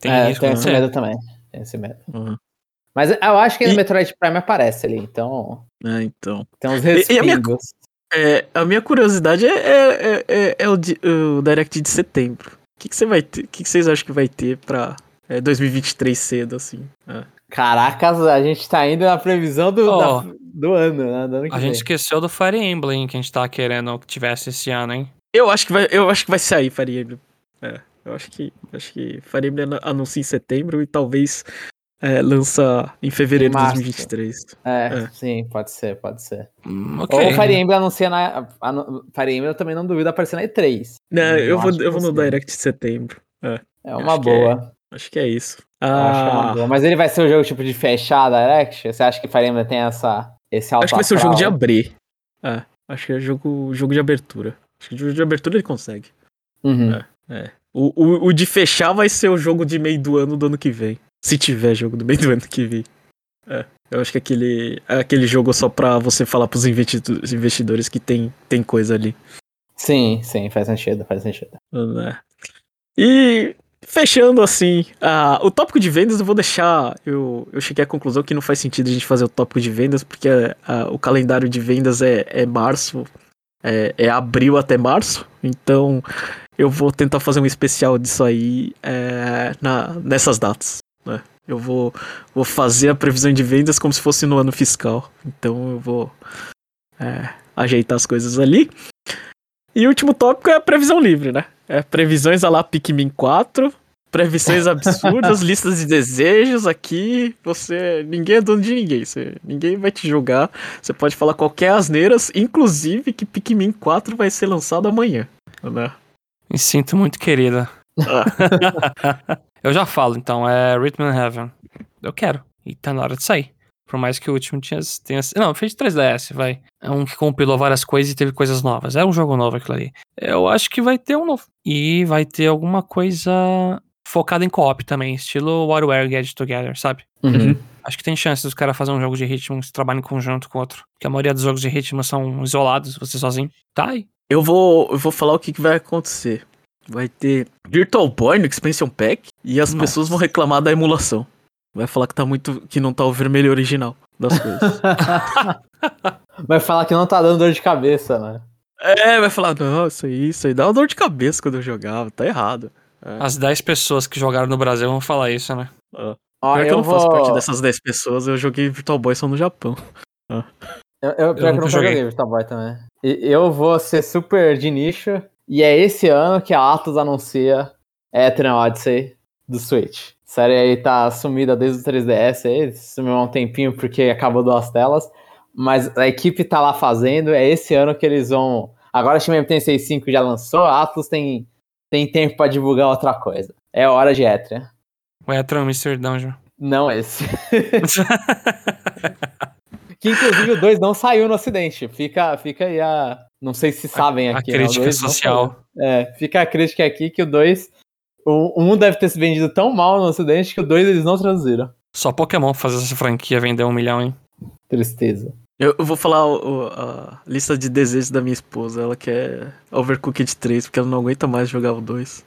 Tem é, risco. tem não esse medo também. Tem esse medo. Uhum. Mas eu acho que no E- Metroid Prime aparece ali, então É, então. tem uns E- e a minha- respingos. É, a minha curiosidade é, é, é, é- é o, o Direct de setembro. O que, que você vai ter? O que, que vocês acham que vai ter pra é, 2023 cedo, assim? É. Caracas, a gente tá indo na previsão do, Ó, da- do ano, né? Do ano que A vem. gente esqueceu do Fire Emblem que a gente tá querendo que tivesse esse ano, hein? Eu acho que vai, eu acho que vai sair Fire Emblem. É, eu acho que, acho que Fire Emblem anu- anuncia em setembro e talvez é, lança em fevereiro Em de março. 2023. É, É. sim, pode ser, pode ser. Hum, Ou ok. o Fire Emblem anuncia na. anu- Fire Emblem eu também não duvido aparecer na E3. Não, Eu eu, vou, eu vou no Direct de setembro. É uma Acho que é. boa. Acho que é isso. Eu acho que é uma Ah, boa. Mas ele vai ser o jogo tipo de fechar a Direct? Você acha que Fire Emblem tem essa, esse alto acho que vai ser o jogo de abrir. É, acho que é jogo, jogo de abertura. Acho que o jogo de abertura ele consegue. Uhum. É. O, o, o de fechar vai ser o jogo de meio do ano do ano que vem. Se tiver jogo do meio do ano que vem. É. Eu acho que aquele, aquele jogo só pra você falar pros investido- investidores que tem, tem coisa ali. Sim, sim, faz sentido, faz sentido. né? E fechando assim, ah, o tópico de vendas eu vou deixar. Eu, eu cheguei à conclusão que não faz sentido a gente fazer o tópico de vendas, porque ah, o calendário de vendas é, é março, é, é abril até março. Então eu vou tentar fazer um especial disso aí é, na, nessas datas. Né? Eu vou, vou fazer a previsão de vendas como se fosse no ano fiscal. Então eu vou é, ajeitar as coisas ali. E o último tópico é a previsão livre, né? É previsões a lá Pikmin 4, previsões absurdas, listas de desejos aqui. Você. Ninguém é dono de ninguém. Você, ninguém vai te julgar. Você pode falar qualquer asneiras, inclusive que Pikmin 4 vai ser lançado amanhã. Né? Me sinto muito querida. Ah, Eu já falo, então, é Rhythm Heaven. Eu quero. E tá na hora de sair. Por mais que o último tinha, tenha. Não, fez de 3DS, vai. É um que compilou várias coisas e teve coisas novas. É um jogo novo aquilo ali. Eu acho que vai ter um novo. E vai ter alguma coisa focada em co-op também, estilo WarioWare Get Together, sabe? Uhum. Acho que tem chance dos caras fazerem um jogo de ritmo que trabalhem em conjunto com o outro. Porque a maioria dos jogos de ritmo são isolados, você sozinho. Tá aí. eu, vou, eu vou falar o que, que vai acontecer. Vai ter Virtual Boy no Expansion Pack e as Nossa. pessoas vão reclamar da emulação. Vai falar que tá muito. que não tá o vermelho original das coisas. Vai falar que não tá dando dor de cabeça, né? É, vai falar, não, isso aí, isso aí dá uma dor de cabeça quando eu jogava, tá errado. As 10 pessoas que jogaram no Brasil vão falar isso, né? Ó, Pior que eu eu não faço vou... parte dessas 10 pessoas, eu joguei Virtual Boy só no Japão. Eu, eu, pior que eu nunca joguei. joguei Virtual Boy também. E eu vou ser super de nicho. E é esse ano que a Atos anuncia Ethereum Odyssey do Switch. A série aí tá sumida desde o 3DS aí, sumiu há um tempinho porque acabou duas telas. Mas a equipe tá lá fazendo, é esse ano que eles vão. Agora a Steam MT65 já lançou, a Atos tem, tem tempo pra divulgar outra coisa. É hora de Ethereum. O Etran Mystery Dungeon. Não esse. Que inclusive o 2 não saiu no ocidente. Fica, fica aí a. Não sei se sabem a aqui. né? O crítica não social. É, fica a crítica aqui que o 2. O 1 um deve ter se vendido tão mal no ocidente que o 2 eles não traduziram. Só Pokémon fazer essa franquia vender um milhão, hein? Tristeza. Eu, eu vou falar o- o- a lista de desejos da minha esposa. Ela quer Overcooked 3, porque ela não aguenta mais jogar o 2.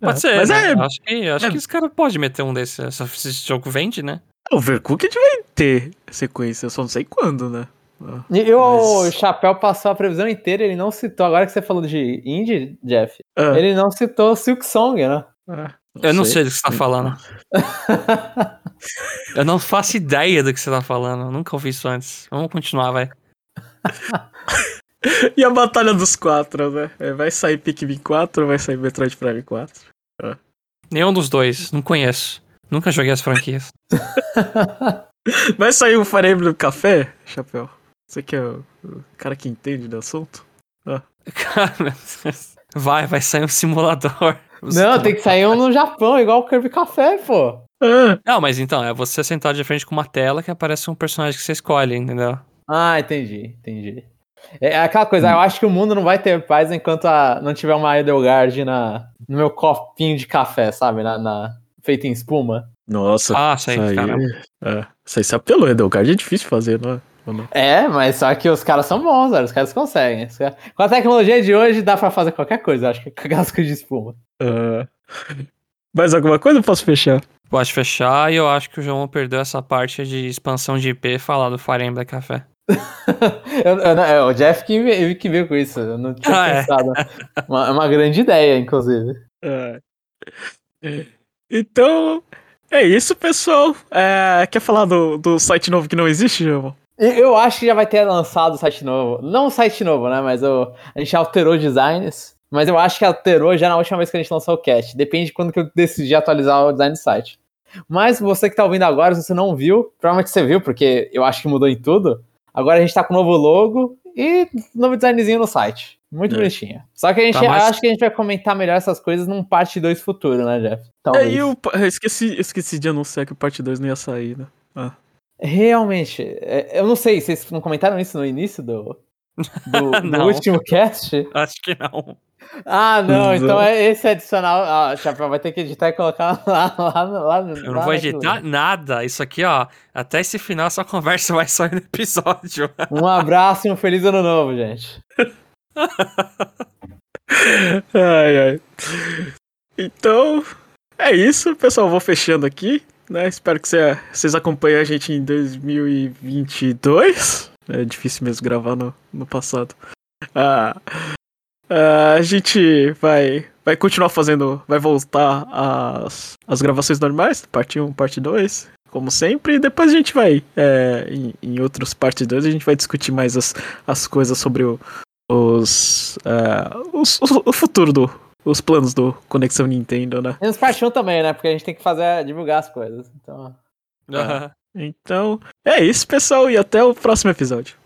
Pode É, ser. Mas né? é, Acho que, acho é- que esse cara pode meter um desses. Essa- Esse jogo vende, né? Overcooked vai ter sequência, eu só não sei quando, né? Ah, E Mas- o Chapéu passou a previsão inteira, ele não citou. Agora que você falou de indie, Jeff, ah, ele não citou Silk Song, né? ah, Eu não sei do que você tá falando. Eu não faço ideia do que você tá falando. Eu nunca ouvi isso antes. Vamos continuar, vai. E a Batalha dos Quatro, né? É, Vai sair Pikmin 4 ou vai sair Metroid Prime 4? Nenhum dos dois. Não conheço. Nunca joguei as franquias. Vai sair o Fire Emblem Café, Chapéu? Você que é o, cara que entende do assunto? Cara, meu Deus. vai, vai sair um simulador. Não, tem que sair um no Japão, igual o Kirby Café, pô. Ah, Não, mas então, é você sentar de frente com uma tela que aparece um personagem que você escolhe, entendeu? Ah, entendi, entendi. É aquela coisa, eu acho que o mundo não vai ter paz enquanto a- não tiver uma Edelgard na, no meu copinho de café, sabe? Na, na- feita em espuma. nossa. Ah, isso aí, caramba. É, isso aí se apelou, Edelgard é difícil fazer, não é? Ou não? É, mas só que os caras são bons, velho. Os caras conseguem. Com a tecnologia de hoje dá pra fazer qualquer coisa, acho que com casco de espuma. Ah, mais alguma coisa eu posso fechar? Pode fechar e eu acho que o João perdeu essa parte de expansão de IP falar do Fire Emblem Café. Eu- eu não- é o Jeff que, que veio com isso. Eu não tinha Ah, é. pensado. Uma, é uma grande ideia, inclusive. É. Então, é isso, pessoal. É, quer falar do, do site novo que não existe, João? Eu acho que já vai ter lançado o site novo. Não o site novo, né? Mas o, a gente alterou designs. Mas eu acho que alterou já na última vez que a gente lançou o cast. Depende de quando que eu decidi atualizar o design do site. Mas você que tá ouvindo agora, se você não viu, provavelmente você viu, porque eu acho que mudou em tudo. Agora a gente tá com o novo logo e novo designzinho no site. Muito É. bonitinho. Só que a gente Tá mais- acho que a gente vai comentar melhor essas coisas num parte 2 futuro, né, Jeff? É, Talvez. e o, eu esqueci, eu esqueci de anunciar que o parte 2 não ia sair, né? Realmente, é, eu não sei, vocês não comentaram isso no início do, do, do último cast? Acho que não. Ah, não, então é esse adicional. Ah, Chapéu vai ter que editar e colocar lá, lá, no- lá, no- Eu não vou editar nada. Isso aqui, ó. Até esse final, essa conversa vai sair no episódio. Um abraço e um feliz ano novo, gente. Ai, ai. Então, é isso, pessoal. Vou fechando aqui. Né? Espero que cê- vocês acompanhem a gente em 2022. É difícil mesmo gravar no, no passado. Ah, ah, a gente vai, vai continuar fazendo. Vai voltar às, às gravações normais, parte 1, parte 2, como sempre. E depois a gente vai, é, em, em outros parte 2, a gente vai discutir mais as, as coisas sobre o, os, ah, os- o, o futuro do. Os planos do Conexão Nintendo, né? E nos parte 1 também, né? Porque a gente tem que fazer, divulgar as coisas. Então, Então, é isso, pessoal, e até o próximo episódio.